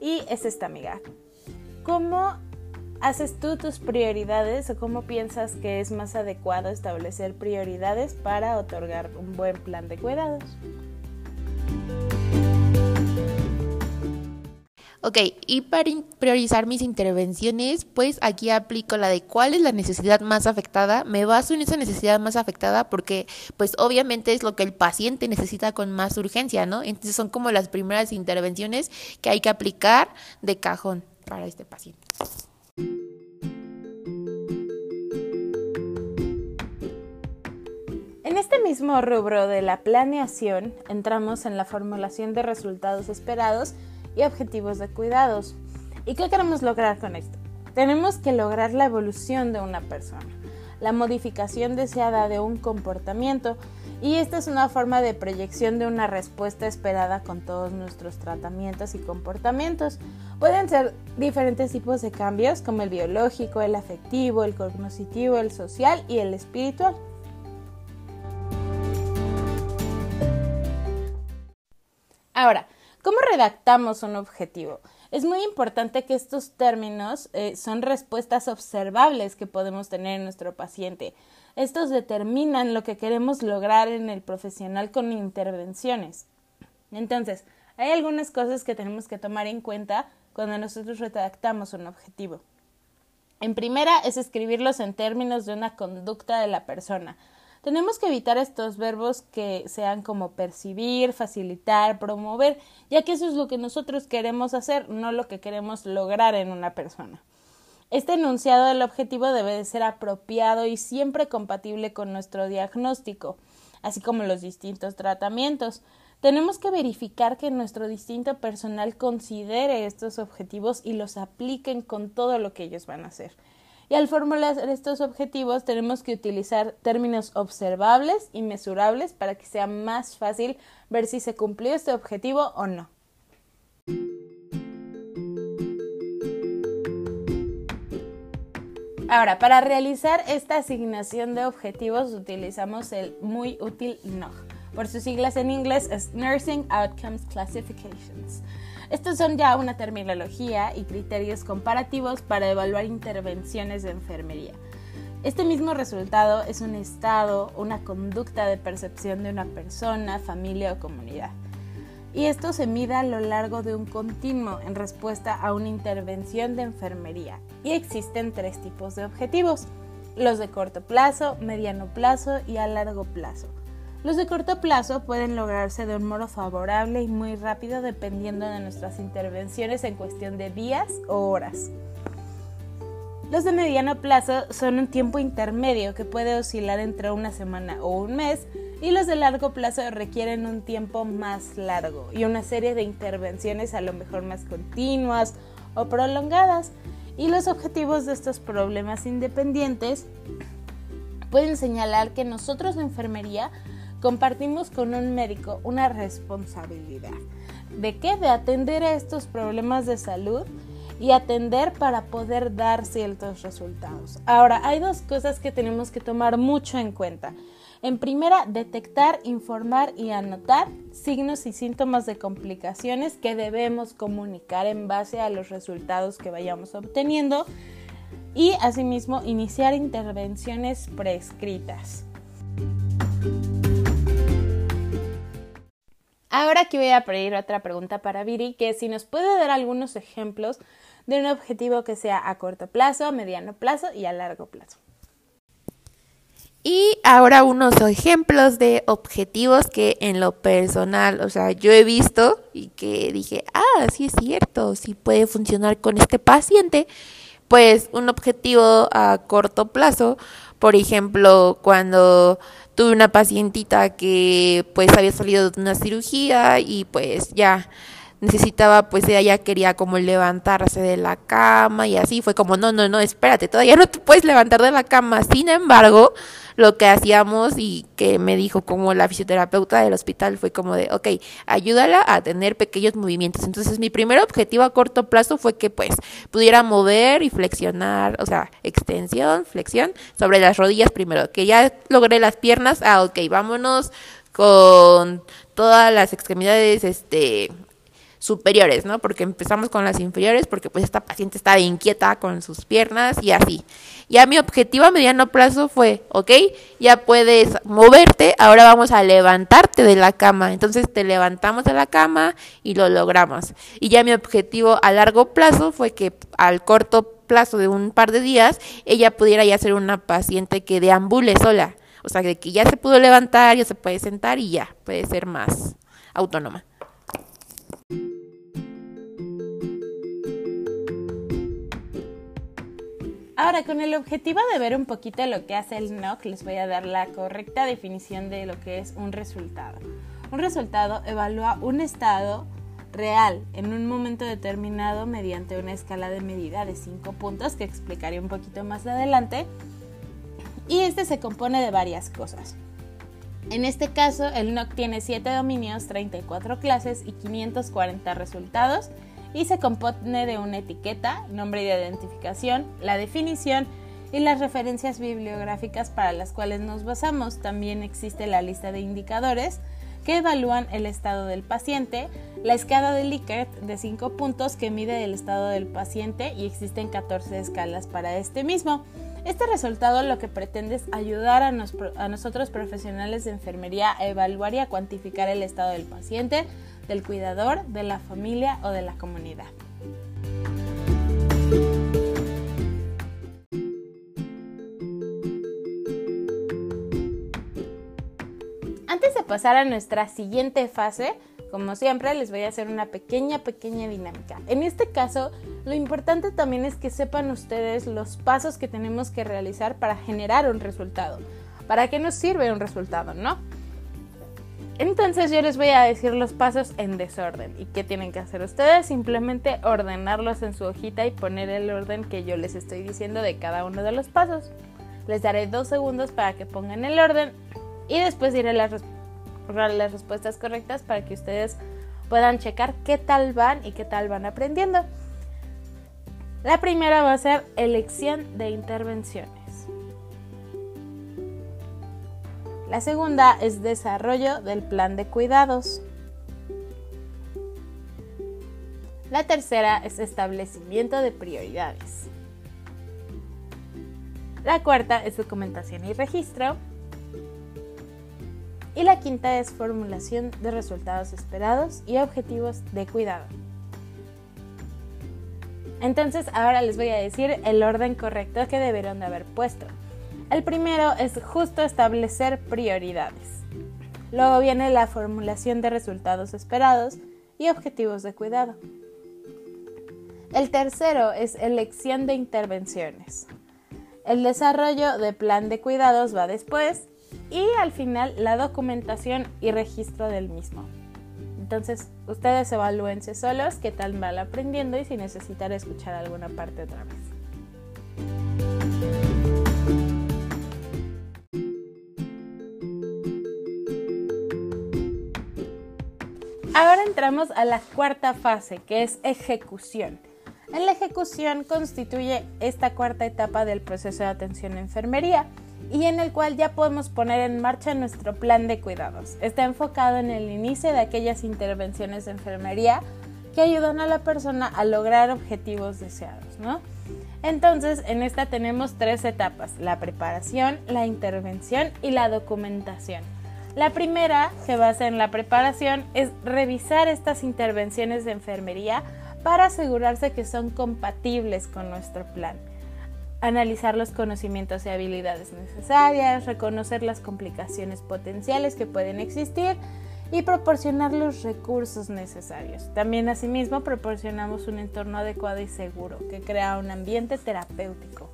y es esta amiga. ¿Cómo haces tú tus prioridades o cómo piensas que es más adecuado establecer prioridades para otorgar un buen plan de cuidados? Ok, y para priorizar mis intervenciones, pues aquí aplico la de cuál es la necesidad más afectada. Me baso en esa necesidad más afectada porque pues obviamente es lo que el paciente necesita con más urgencia, ¿no? Entonces son como las primeras intervenciones que hay que aplicar de cajón para este paciente. En este mismo rubro de la planeación entramos en la formulación de resultados esperados y objetivos de cuidados. ¿Y qué queremos lograr con esto? Tenemos que lograr la evolución de una persona, la modificación deseada de un comportamiento y esta es una forma de proyección de una respuesta esperada con todos nuestros tratamientos y comportamientos. Pueden ser diferentes tipos de cambios como el biológico, el afectivo, el cognitivo, el social y el espiritual. Ahora, ¿Cómo redactamos un objetivo? Es muy importante que estos términos eh, son respuestas observables que podemos tener en nuestro paciente. Estos determinan lo que queremos lograr en el profesional con intervenciones. Entonces, hay algunas cosas que tenemos que tomar en cuenta cuando nosotros redactamos un objetivo. En primera es escribirlos en términos de una conducta de la persona. Tenemos que evitar estos verbos que sean como percibir, facilitar, promover, ya que eso es lo que nosotros queremos hacer, no lo que queremos lograr en una persona. Este enunciado del objetivo debe de ser apropiado y siempre compatible con nuestro diagnóstico, así como los distintos tratamientos. Tenemos que verificar que nuestro distinto personal considere estos objetivos y los apliquen con todo lo que ellos van a hacer. Y al formular estos objetivos tenemos que utilizar términos observables y mesurables para que sea más fácil ver si se cumplió este objetivo o no. Ahora, para realizar esta asignación de objetivos utilizamos el muy útil NOG. Por sus siglas en inglés es Nursing Outcomes Classifications. Estos son ya una terminología y criterios comparativos para evaluar intervenciones de enfermería. Este mismo resultado es un estado, una conducta de percepción de una persona, familia o comunidad. Y esto se mide a lo largo de un continuo en respuesta a una intervención de enfermería. Y existen tres tipos de objetivos, los de corto plazo, mediano plazo y a largo plazo. Los de corto plazo pueden lograrse de un modo favorable y muy rápido dependiendo de nuestras intervenciones en cuestión de días o horas. Los de mediano plazo son un tiempo intermedio que puede oscilar entre una semana o un mes y los de largo plazo requieren un tiempo más largo y una serie de intervenciones a lo mejor más continuas o prolongadas. Y los objetivos de estos problemas independientes pueden señalar que nosotros de enfermería compartimos con un médico una responsabilidad. ¿De qué? De atender a estos problemas de salud y atender para poder dar ciertos resultados. Ahora, hay dos cosas que tenemos que tomar mucho en cuenta. En primera, detectar, informar y anotar signos y síntomas de complicaciones que debemos comunicar en base a los resultados que vayamos obteniendo y asimismo iniciar intervenciones prescritas. Ahora aquí voy a pedir otra pregunta para Viri, que si nos puede dar algunos ejemplos de un objetivo que sea a corto plazo, a mediano plazo y a largo plazo. Y ahora unos ejemplos de objetivos que en lo personal, o sea, yo he visto y que dije, ah, sí es cierto, sí puede funcionar con este paciente. Pues un objetivo a corto plazo, por ejemplo, cuando tuve una pacientita que pues había salido de una cirugía y pues ya necesitaba, pues ella quería como levantarse de la cama y así fue como, no, no, no, espérate, todavía no te puedes levantar de la cama. Sin embargo, lo que hacíamos y que me dijo como la fisioterapeuta del hospital fue como de, ok, ayúdala a tener pequeños movimientos. Entonces mi primer objetivo a corto plazo fue que pues pudiera mover y flexionar, o sea, extensión, flexión sobre las rodillas primero, que ya logré las piernas, ah, ok, vámonos con todas las extremidades este, superiores, ¿no? Porque empezamos con las inferiores porque pues esta paciente estaba inquieta con sus piernas y así. Ya mi objetivo a mediano plazo fue, ok, ya puedes moverte, ahora vamos a levantarte de la cama. Entonces te levantamos de la cama y lo logramos. Y ya mi objetivo a largo plazo fue que al corto plazo de un par de días ella pudiera ya ser una paciente que deambule sola. O sea, que ya se pudo levantar, ya se puede sentar y ya puede ser más autónoma. Ahora, con el objetivo de ver un poquito lo que hace el NOC, les voy a dar la correcta definición de lo que es un resultado. Un resultado evalúa un estado real en un momento determinado mediante una escala de medida de 5 puntos que explicaré un poquito más adelante. Y este se compone de varias cosas. En este caso, el NOC tiene 7 dominios, 34 clases y 540 resultados y se compone de una etiqueta, nombre de identificación, la definición y las referencias bibliográficas para las cuales nos basamos. También existe la lista de indicadores que evalúan el estado del paciente, la escala de Likert de 5 puntos que mide el estado del paciente y existen 14 escalas para este mismo. Este resultado lo que pretende es ayudar a, a nosotros profesionales de enfermería a evaluar y a cuantificar el estado del paciente, del cuidador, de la familia o de la comunidad. Antes de pasar a nuestra siguiente fase, como siempre, les voy a hacer una pequeña, pequeña dinámica. En este caso, lo importante también es que sepan ustedes los pasos que tenemos que realizar para generar un resultado. ¿Para qué nos sirve un resultado, no? Entonces yo les voy a decir los pasos en desorden. ¿Y qué tienen que hacer ustedes? Simplemente ordenarlos en su hojita y poner el orden que yo les estoy diciendo de cada uno de los pasos. Les daré dos segundos para que pongan el orden y después diré las, las respuestas correctas para que ustedes puedan checar qué tal van y qué tal van aprendiendo. La primera va a ser elección de intervenciones. La segunda es desarrollo del plan de cuidados. La tercera es establecimiento de prioridades. La cuarta es documentación y registro. Y la quinta es formulación de resultados esperados y objetivos de cuidado. Entonces ahora les voy a decir el orden correcto que deberían de haber puesto. El primero es justo establecer prioridades. Luego viene la formulación de resultados esperados y objetivos de cuidado. El tercero es elección de intervenciones. El desarrollo de plan de cuidados va después y al final la documentación y registro del mismo. Entonces, ustedes evalúense solos qué tal van aprendiendo y si necesitan escuchar alguna parte otra vez. Ahora entramos a la cuarta fase, que es ejecución. En la ejecución constituye esta cuarta etapa del proceso de atención a enfermería y en el cual ya podemos poner en marcha nuestro plan de cuidados. Está enfocado en el inicio de aquellas intervenciones de enfermería que ayudan a la persona a lograr objetivos deseados, ¿no? Entonces, en esta tenemos tres etapas, la preparación, la intervención y la documentación. La primera, que basa en la preparación, es revisar estas intervenciones de enfermería para asegurarse que son compatibles con nuestro plan. Analizar los conocimientos y habilidades necesarias, reconocer las complicaciones potenciales que pueden existir y proporcionar los recursos necesarios. También asimismo proporcionamos un entorno adecuado y seguro que crea un ambiente terapéutico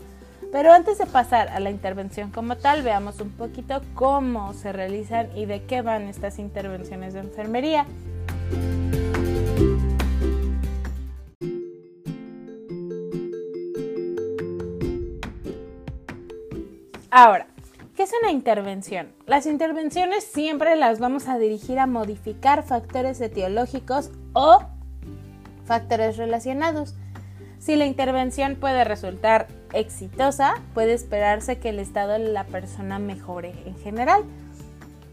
pero antes de pasar a la intervención como tal, veamos un poquito cómo se realizan y de qué van estas intervenciones de enfermería. Ahora, ¿qué es una intervención? Las intervenciones siempre las vamos a dirigir a modificar factores etiológicos o factores relacionados. Si la intervención puede resultar exitosa, puede esperarse que el estado de la persona mejore en general.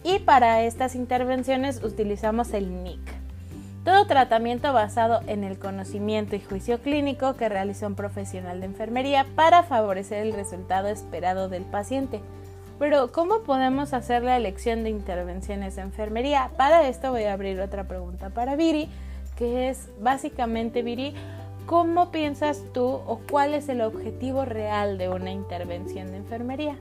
Y para estas intervenciones utilizamos el NIC. Todo tratamiento basado en el conocimiento y juicio clínico que realiza un profesional de enfermería para favorecer el resultado esperado del paciente. Pero, ¿cómo podemos hacer la elección de intervenciones de enfermería? Para esto voy a abrir otra pregunta para Viri, que es básicamente, Viri, ¿cómo piensas tú o cuál es el objetivo real de una intervención de enfermería?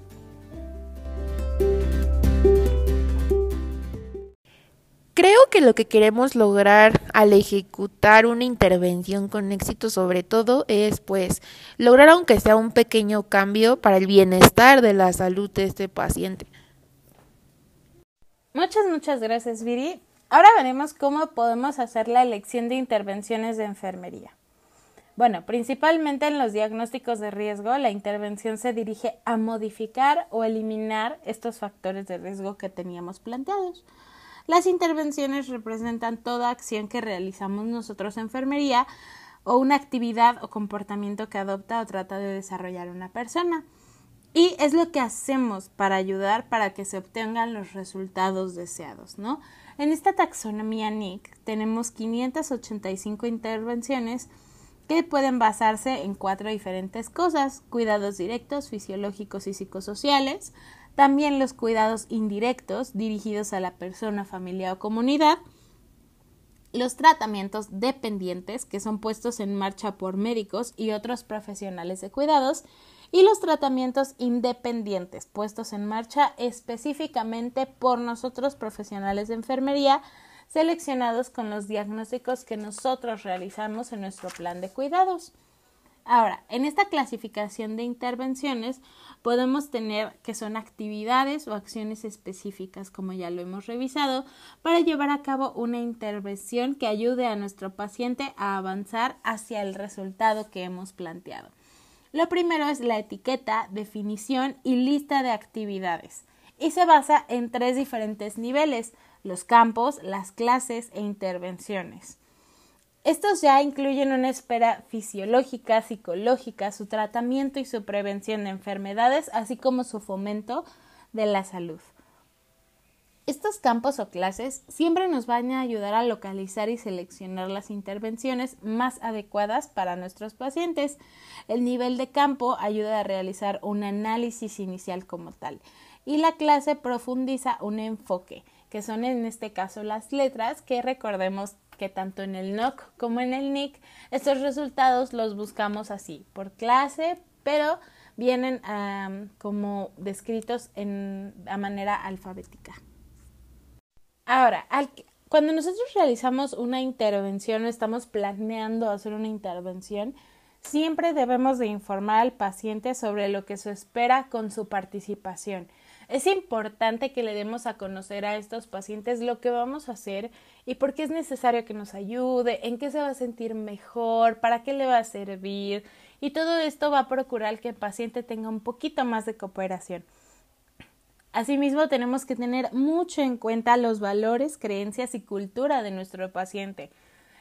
Creo que lo que queremos lograr al ejecutar una intervención con éxito sobre todo es pues lograr aunque sea un pequeño cambio para el bienestar de la salud de este paciente. Muchas, muchas gracias Viri. Ahora veremos cómo podemos hacer la elección de intervenciones de enfermería. Bueno, principalmente en los diagnósticos de riesgo, la intervención se dirige a modificar o eliminar estos factores de riesgo que teníamos planteados. Las intervenciones representan toda acción que realizamos nosotros en enfermería o una actividad o comportamiento que adopta o trata de desarrollar una persona. Y es lo que hacemos para ayudar para que se obtengan los resultados deseados, ¿no? En esta taxonomía NIC tenemos 585 intervenciones que pueden basarse en cuatro diferentes cosas, cuidados directos, fisiológicos y psicosociales, también los cuidados indirectos dirigidos a la persona, familia o comunidad. Los tratamientos dependientes que son puestos en marcha por médicos y otros profesionales de cuidados. Y los tratamientos independientes puestos en marcha específicamente por nosotros profesionales de enfermería seleccionados con los diagnósticos que nosotros realizamos en nuestro plan de cuidados. Ahora, en esta clasificación de intervenciones podemos tener que son actividades o acciones específicas, como ya lo hemos revisado, para llevar a cabo una intervención que ayude a nuestro paciente a avanzar hacia el resultado que hemos planteado. Lo primero es la etiqueta, definición y lista de actividades y se basa en tres diferentes niveles, los campos, las clases e intervenciones. Estos ya incluyen una espera fisiológica, psicológica, su tratamiento y su prevención de enfermedades, así como su fomento de la salud. Estos campos o clases siempre nos van a ayudar a localizar y seleccionar las intervenciones más adecuadas para nuestros pacientes. El nivel de campo ayuda a realizar un análisis inicial como tal y la clase profundiza un enfoque, que son en este caso las letras que recordemos que tanto en el NOC como en el NIC estos resultados los buscamos así, por clase, pero vienen como descritos en, a manera alfabética. Ahora, cuando nosotros realizamos una intervención o estamos planeando hacer una intervención, siempre debemos de informar al paciente sobre lo que se espera con su participación es importante que le demos a conocer a estos pacientes lo que vamos a hacer y por qué es necesario que nos ayude, en qué se va a sentir mejor, para qué le va a servir y todo esto va a procurar que el paciente tenga un poquito más de cooperación. Asimismo, tenemos que tener mucho en cuenta los valores, creencias y cultura de nuestro paciente.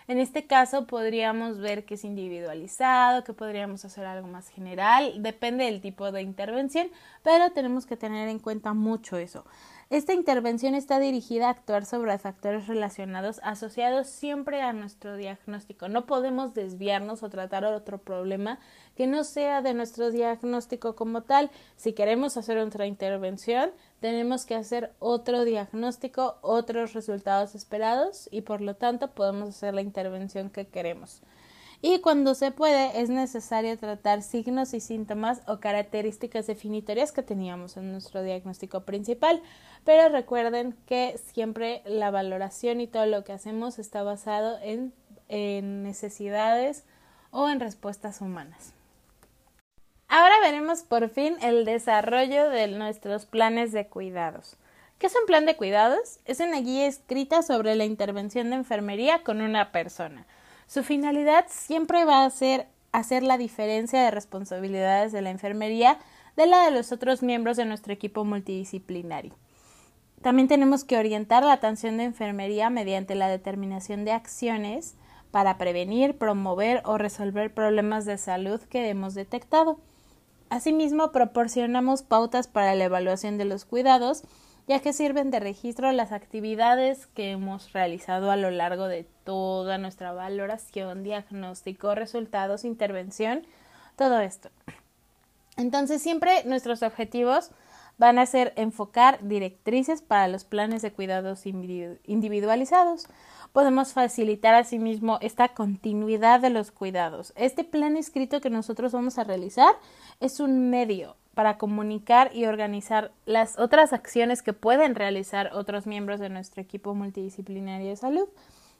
En este caso podríamos ver que es individualizado, que podríamos hacer algo más general, depende del tipo de intervención, pero tenemos que tener en cuenta mucho eso. Esta intervención está dirigida a actuar sobre factores relacionados asociados siempre a nuestro diagnóstico. No podemos desviarnos o tratar otro problema que no sea de nuestro diagnóstico como tal. Si queremos hacer otra intervención, tenemos que hacer otro diagnóstico, otros resultados esperados y por lo tanto podemos hacer la intervención que queremos y cuando se puede es necesario tratar signos y síntomas o características definitorias que teníamos en nuestro diagnóstico principal. Pero recuerden que siempre la valoración y todo lo que hacemos está basado en, en necesidades o en respuestas humanas. Ahora veremos por fin el desarrollo de nuestros planes de cuidados. ¿Qué es un plan de cuidados? Es una guía escrita sobre la intervención de enfermería con una persona. Su finalidad siempre va a ser hacer la diferencia de responsabilidades de la enfermería de la de los otros miembros de nuestro equipo multidisciplinario. También tenemos que orientar la atención de enfermería mediante la determinación de acciones para prevenir, promover o resolver problemas de salud que hemos detectado. Asimismo, proporcionamos pautas para la evaluación de los cuidados ya que sirven de registro las actividades que hemos realizado a lo largo de toda nuestra valoración, diagnóstico, resultados, intervención, todo esto. Entonces siempre nuestros objetivos van a ser enfocar directrices para los planes de cuidados individualizados. Podemos facilitar asimismo esta continuidad de los cuidados. Este plan escrito que nosotros vamos a realizar es un medio para comunicar y organizar las otras acciones que pueden realizar otros miembros de nuestro equipo multidisciplinario de salud.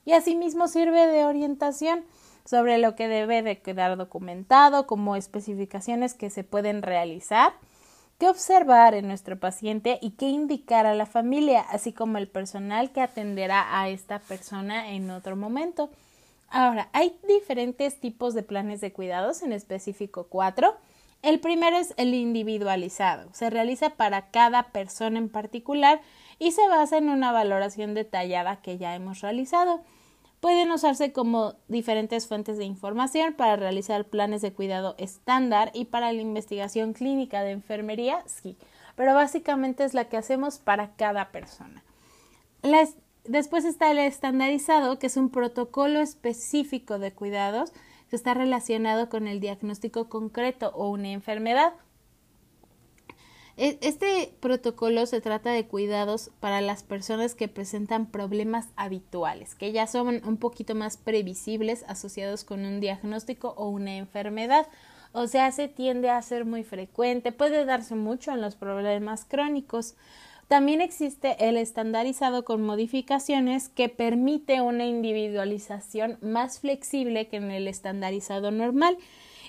Y asimismo sirve de orientación sobre lo que debe de quedar documentado como especificaciones que se pueden realizar qué observar en nuestro paciente y qué indicar a la familia, así como el personal que atenderá a esta persona en otro momento. Ahora, hay diferentes tipos de planes de cuidados, en específico cuatro. El primero es el individualizado. Se realiza para cada persona en particular y se basa en una valoración detallada que ya hemos realizado. Pueden usarse como diferentes fuentes de información para realizar planes de cuidado estándar y para la investigación clínica de enfermería, sí, pero básicamente es la que hacemos para cada persona. después está el estandarizado, que es un protocolo específico de cuidados que está relacionado con el diagnóstico concreto o una enfermedad. E, este protocolo se trata de cuidados para las personas que presentan problemas habituales, que ya son un poquito más previsibles asociados con un diagnóstico o una enfermedad. O sea, se tiende a ser muy frecuente, puede darse mucho en los problemas crónicos. También existe el estandarizado con modificaciones que permite una individualización más flexible que en el estandarizado normal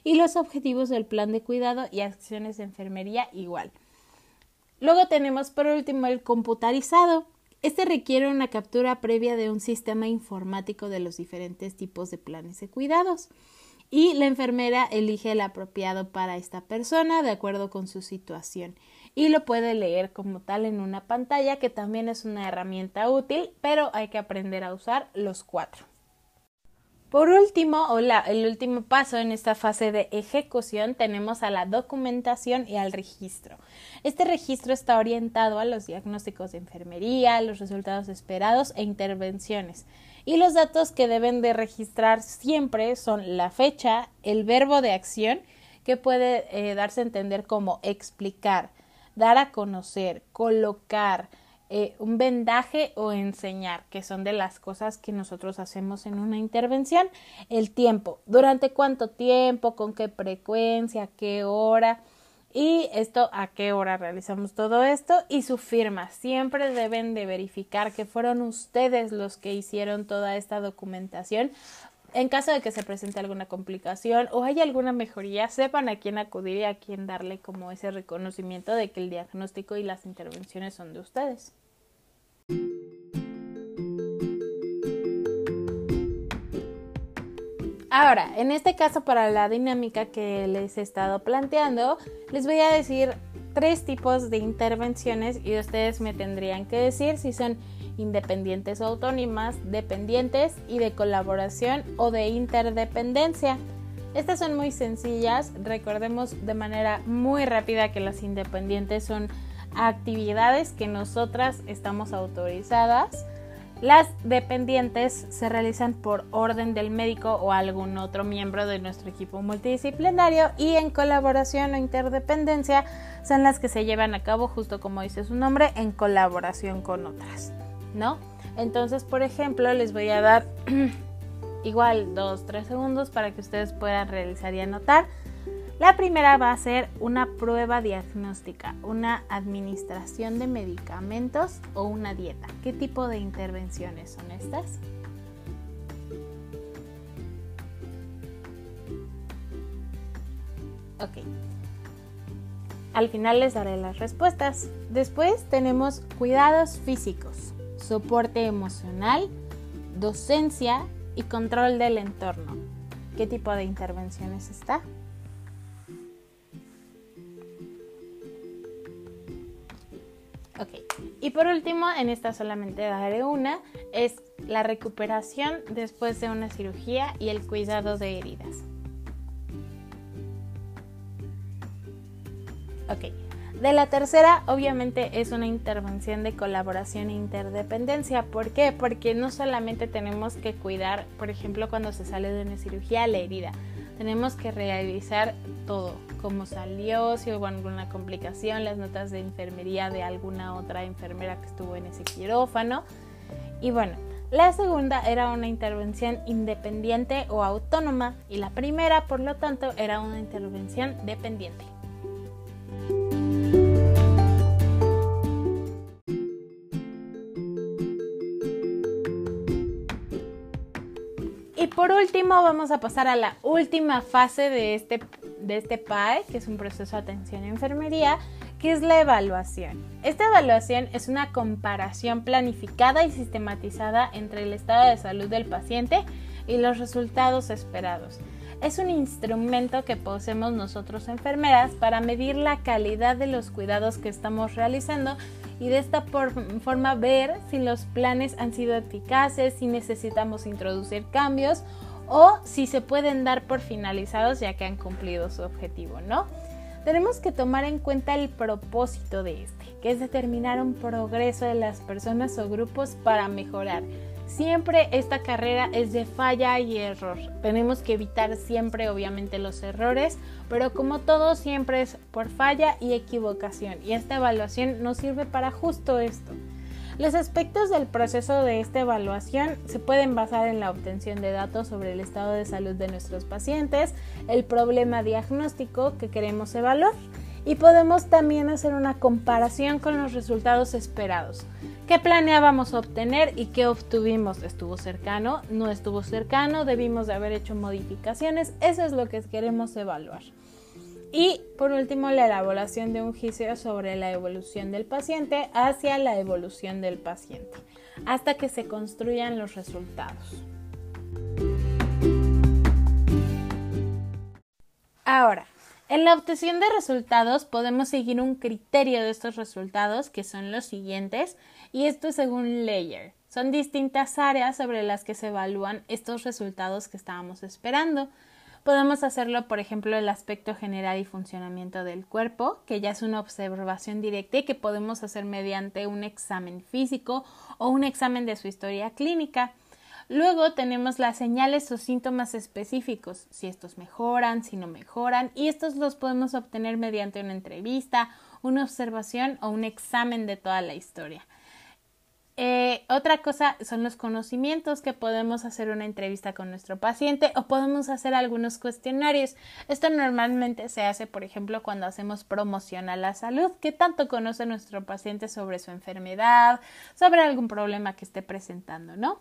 y los objetivos del plan de cuidado y acciones de enfermería igual. Luego tenemos por último el computarizado. Este requiere una captura previa de un sistema informático de los diferentes tipos de planes de cuidados y la enfermera elige el apropiado para esta persona de acuerdo con su situación y lo puede leer como tal en una pantalla que también es una herramienta útil pero hay que aprender a usar los cuatro. Por último, o el último paso en esta fase de ejecución, tenemos a la documentación y al registro. Este registro está orientado a los diagnósticos de enfermería, los resultados esperados e intervenciones. Y los datos que deben de registrar siempre son la fecha, el verbo de acción, que puede eh, darse a entender como explicar, dar a conocer, colocar, eh, un vendaje o enseñar, que son de las cosas que nosotros hacemos en una intervención. El tiempo, durante cuánto tiempo, con qué frecuencia, qué hora y esto a qué hora realizamos todo esto y su firma. Siempre deben de verificar que fueron ustedes los que hicieron toda esta documentación. En caso de que se presente alguna complicación o haya alguna mejoría, sepan a quién acudir y a quién darle como ese reconocimiento de que el diagnóstico y las intervenciones son de ustedes. Ahora, en este caso para la dinámica que les he estado planteando, les voy a decir tres tipos de intervenciones y ustedes me tendrían que decir si son independientes o autónomas, dependientes y de colaboración o de interdependencia. Estas son muy sencillas, recordemos de manera muy rápida que las independientes son actividades que nosotras estamos autorizadas las dependientes se realizan por orden del médico o algún otro miembro de nuestro equipo multidisciplinario y en colaboración o interdependencia son las que se llevan a cabo justo como dice su nombre en colaboración con otras, ¿no? Entonces, por ejemplo, les voy a dar igual 2 3 segundos para que ustedes puedan realizar y anotar la primera va a ser una prueba diagnóstica, una administración de medicamentos o una dieta. ¿Qué tipo de intervenciones son estas? Ok. Al final les daré las respuestas. Después tenemos cuidados físicos, soporte emocional, docencia y control del entorno. ¿Qué tipo de intervenciones está? Ok. Y por último, en esta solamente daré una, es la recuperación después de una cirugía y el cuidado de heridas. Ok. De la tercera, obviamente, es una intervención de colaboración e interdependencia. ¿Por qué? Porque no solamente tenemos que cuidar, por ejemplo, cuando se sale de una cirugía, la herida. Tenemos que realizar todo, cómo salió, si hubo alguna complicación, las notas de enfermería de alguna otra enfermera que estuvo en ese quirófano. Y bueno, la segunda era una intervención independiente o autónoma y la primera, por lo tanto, era una intervención dependiente. Por último vamos a pasar a la última fase de este, de este PAE, que es un proceso de atención en enfermería, que es la evaluación. Esta evaluación es una comparación planificada y sistematizada entre el estado de salud del paciente y los resultados esperados. Es un instrumento que poseemos nosotros enfermeras para medir la calidad de los cuidados que estamos realizando y de esta forma ver si los planes han sido eficaces, si necesitamos introducir cambios o si se pueden dar por finalizados ya que han cumplido su objetivo, ¿no? Tenemos que tomar en cuenta el propósito de este, que es determinar un progreso de las personas o grupos para mejorar Siempre esta carrera es de falla y error. Tenemos que evitar siempre obviamente los errores, pero como todo siempre es por falla y equivocación y esta evaluación nos sirve para justo esto. Los aspectos del proceso de esta evaluación se pueden basar en la obtención de datos sobre el estado de salud de nuestros pacientes, el problema diagnóstico que queremos evaluar y podemos también hacer una comparación con los resultados esperados. ¿Qué planeábamos obtener y qué obtuvimos? ¿Estuvo cercano? ¿No estuvo cercano? ¿Debimos de haber hecho modificaciones? Eso es lo que queremos evaluar. Y por último, la elaboración de un juicio sobre la evolución del paciente hacia la evolución del paciente, hasta que se construyan los resultados. Ahora, en la obtención de resultados podemos seguir un criterio de estos resultados que son los siguientes y esto es según Layer. Son distintas áreas sobre las que se evalúan estos resultados que estábamos esperando. Podemos hacerlo, por ejemplo, el aspecto general y funcionamiento del cuerpo, que ya es una observación directa y que podemos hacer mediante un examen físico o un examen de su historia clínica. Luego tenemos las señales o síntomas específicos, si estos mejoran, si no mejoran, y estos los podemos obtener mediante una entrevista, una observación o un examen de toda la historia. Eh, otra cosa son los conocimientos que podemos hacer una entrevista con nuestro paciente o podemos hacer algunos cuestionarios. Esto normalmente se hace, por ejemplo, cuando hacemos promoción a la salud. ¿Qué tanto conoce nuestro paciente sobre su enfermedad, sobre algún problema que esté presentando, no?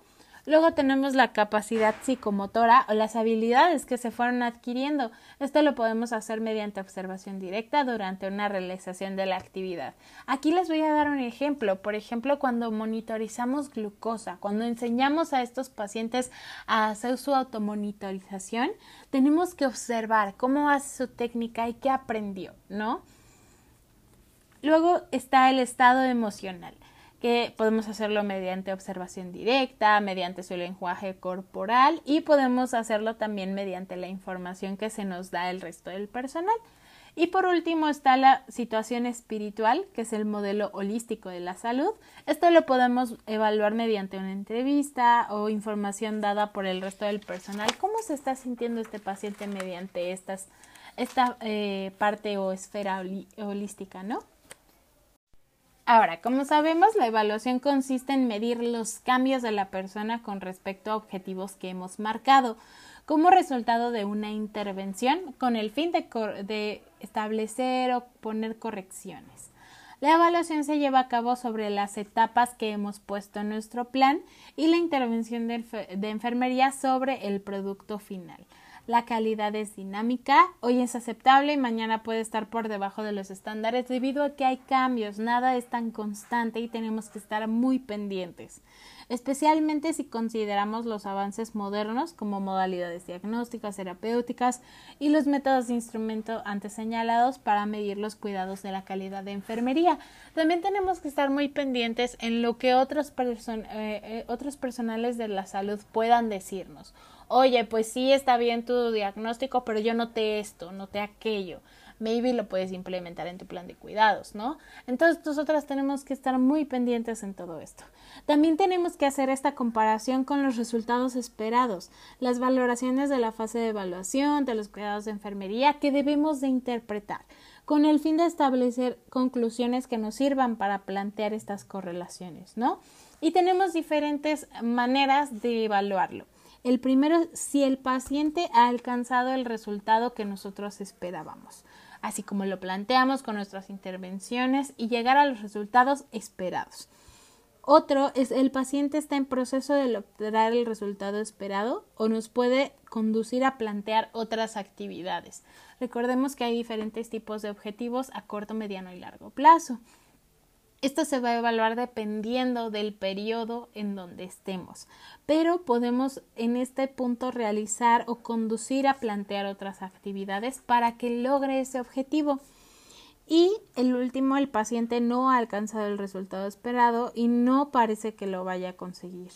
Luego tenemos la capacidad psicomotora o las habilidades que se fueron adquiriendo. Esto lo podemos hacer mediante observación directa durante una realización de la actividad. Aquí les voy a dar un ejemplo. Por ejemplo, cuando monitorizamos glucosa, cuando enseñamos a estos pacientes a hacer su automonitorización, tenemos que observar cómo hace su técnica y qué aprendió, ¿no? Luego está el estado emocional que podemos hacerlo mediante observación directa, mediante su lenguaje corporal y podemos hacerlo también mediante la información que se nos da el resto del personal. Y por último está la situación espiritual, que es el modelo holístico de la salud. Esto lo podemos evaluar mediante una entrevista o información dada por el resto del personal. ¿Cómo se está sintiendo este paciente mediante esta eh, parte o esfera holística, no? Ahora, como sabemos, la evaluación consiste en medir los cambios de la persona con respecto a objetivos que hemos marcado como resultado de una intervención con el fin de, establecer o poner correcciones. La evaluación se lleva a cabo sobre las etapas que hemos puesto en nuestro plan y la intervención de enfermería sobre el producto final. La calidad es dinámica, hoy es aceptable y mañana puede estar por debajo de los estándares debido a que hay cambios, nada es tan constante y tenemos que estar muy pendientes, especialmente si consideramos los avances modernos como modalidades diagnósticas, terapéuticas y los métodos de instrumento antes señalados para medir los cuidados de la calidad de enfermería. También tenemos que estar muy pendientes en lo que otros, eh, eh, otros personales de la salud puedan decirnos oye, pues sí está bien tu diagnóstico, pero yo noté esto, noté aquello. maybe lo puedes implementar en tu plan de cuidados, ¿no? Entonces nosotras tenemos que estar muy pendientes en todo esto. También tenemos que hacer esta comparación con los resultados esperados, las valoraciones de la fase de evaluación, de los cuidados de enfermería que debemos de interpretar con el fin de establecer conclusiones que nos sirvan para plantear estas correlaciones, ¿no? Y tenemos diferentes maneras de evaluarlo. El primero si el paciente ha alcanzado el resultado que nosotros esperábamos, así como lo planteamos con nuestras intervenciones y llegar a los resultados esperados. Otro es el paciente está en proceso de lograr el resultado esperado o nos puede conducir a plantear otras actividades. Recordemos que hay diferentes tipos de objetivos a corto, mediano y largo plazo. Esto se va a evaluar dependiendo del periodo en donde estemos, pero podemos en este punto realizar o conducir a plantear otras actividades para que logre ese objetivo. Y el último, el paciente no ha alcanzado el resultado esperado y no parece que lo vaya a conseguir.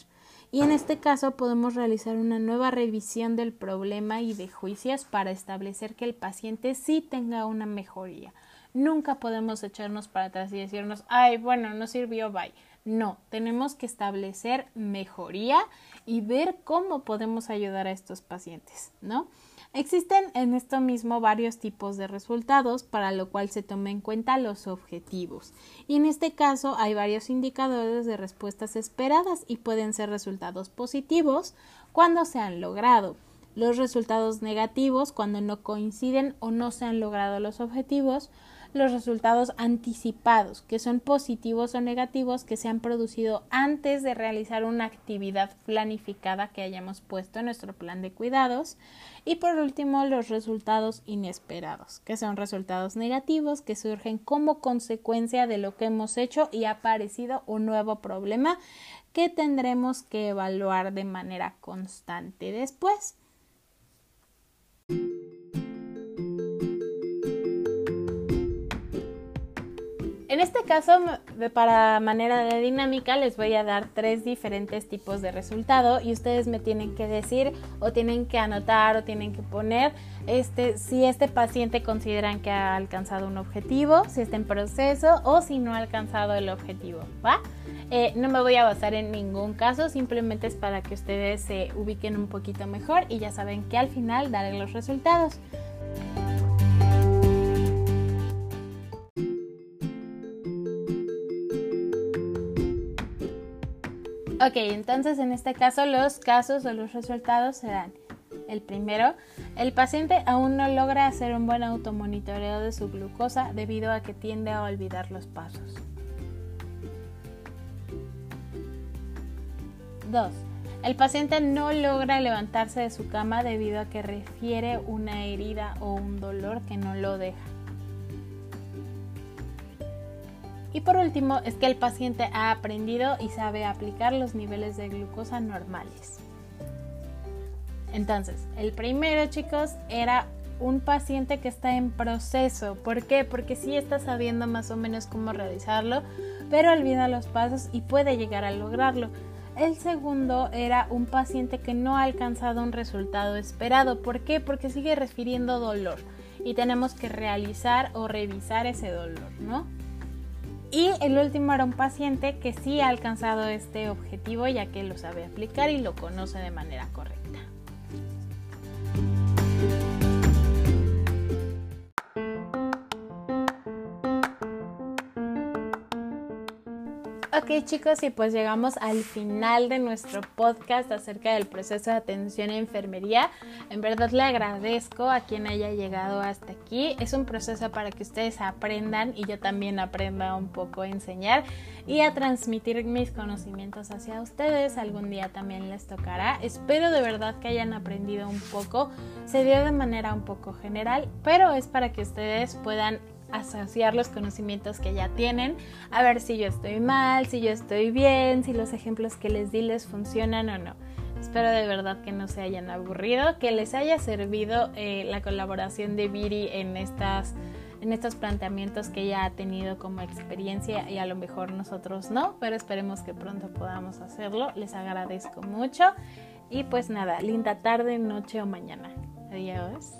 Y en este caso podemos realizar una nueva revisión del problema y de juicios para establecer que el paciente sí tenga una mejoría. Nunca podemos echarnos para atrás y decirnos, ay, bueno, no sirvió, bye. No, tenemos que establecer mejoría y ver cómo podemos ayudar a estos pacientes, ¿no? Existen en esto mismo varios tipos de resultados, para lo cual se toma en cuenta los objetivos. Y en este caso hay varios indicadores de respuestas esperadas y pueden ser resultados positivos cuando se han logrado los resultados negativos cuando no coinciden o no se han logrado los objetivos, los resultados anticipados, que son positivos o negativos que se han producido antes de realizar una actividad planificada que hayamos puesto en nuestro plan de cuidados. Y por último, los resultados inesperados, que son resultados negativos que surgen como consecuencia de lo que hemos hecho y ha aparecido un nuevo problema que tendremos que evaluar de manera constante después. En este caso, para manera de dinámica, les voy a dar tres diferentes tipos de resultado y ustedes me tienen que decir o tienen que anotar o tienen que poner este, si este paciente consideran que ha alcanzado un objetivo, si está en proceso o si no ha alcanzado el objetivo, ¿va? Eh, no me voy a basar en ningún caso, simplemente es para que ustedes se ubiquen un poquito mejor y ya saben que al final daré los resultados. Ok, entonces en este caso los casos o los resultados serán el primero, el paciente aún no logra hacer un buen automonitoreo de su glucosa debido a que tiende a olvidar los pasos. 2. El paciente no logra levantarse de su cama debido a que refiere una herida o un dolor que no lo deja. Y por último, es que el paciente ha aprendido y sabe aplicar los niveles de glucosa normales. Entonces, el primero, chicos, era un paciente que está en proceso. ¿Por qué? Porque sí está sabiendo más o menos cómo realizarlo, pero olvida los pasos y puede llegar a lograrlo. El segundo era un paciente que no ha alcanzado un resultado esperado. ¿Por qué? Porque sigue refiriendo dolor y tenemos que realizar o revisar ese dolor, ¿no? Y el último era un paciente que sí ha alcanzado este objetivo ya que lo sabe aplicar y lo conoce de manera correcta. Ok chicos, y pues llegamos al final de nuestro podcast acerca del proceso de atención a enfermería. En verdad le agradezco a quien haya llegado hasta aquí. Es un proceso para que ustedes aprendan y yo también aprenda un poco a enseñar y a transmitir mis conocimientos hacia ustedes. Algún día también les tocará. Espero de verdad que hayan aprendido un poco. Se dio de manera un poco general, pero es para que ustedes puedan asociar los conocimientos que ya tienen, a ver si yo estoy mal, si yo estoy bien, si los ejemplos que les di les funcionan o no. Espero de verdad que no se hayan aburrido, que les haya servido eh, la colaboración de Viri en estas en estos planteamientos que ella ha tenido como experiencia y a lo mejor nosotros no, pero esperemos que pronto podamos hacerlo. Les agradezco mucho y pues nada, linda tarde, noche o mañana. Adiós.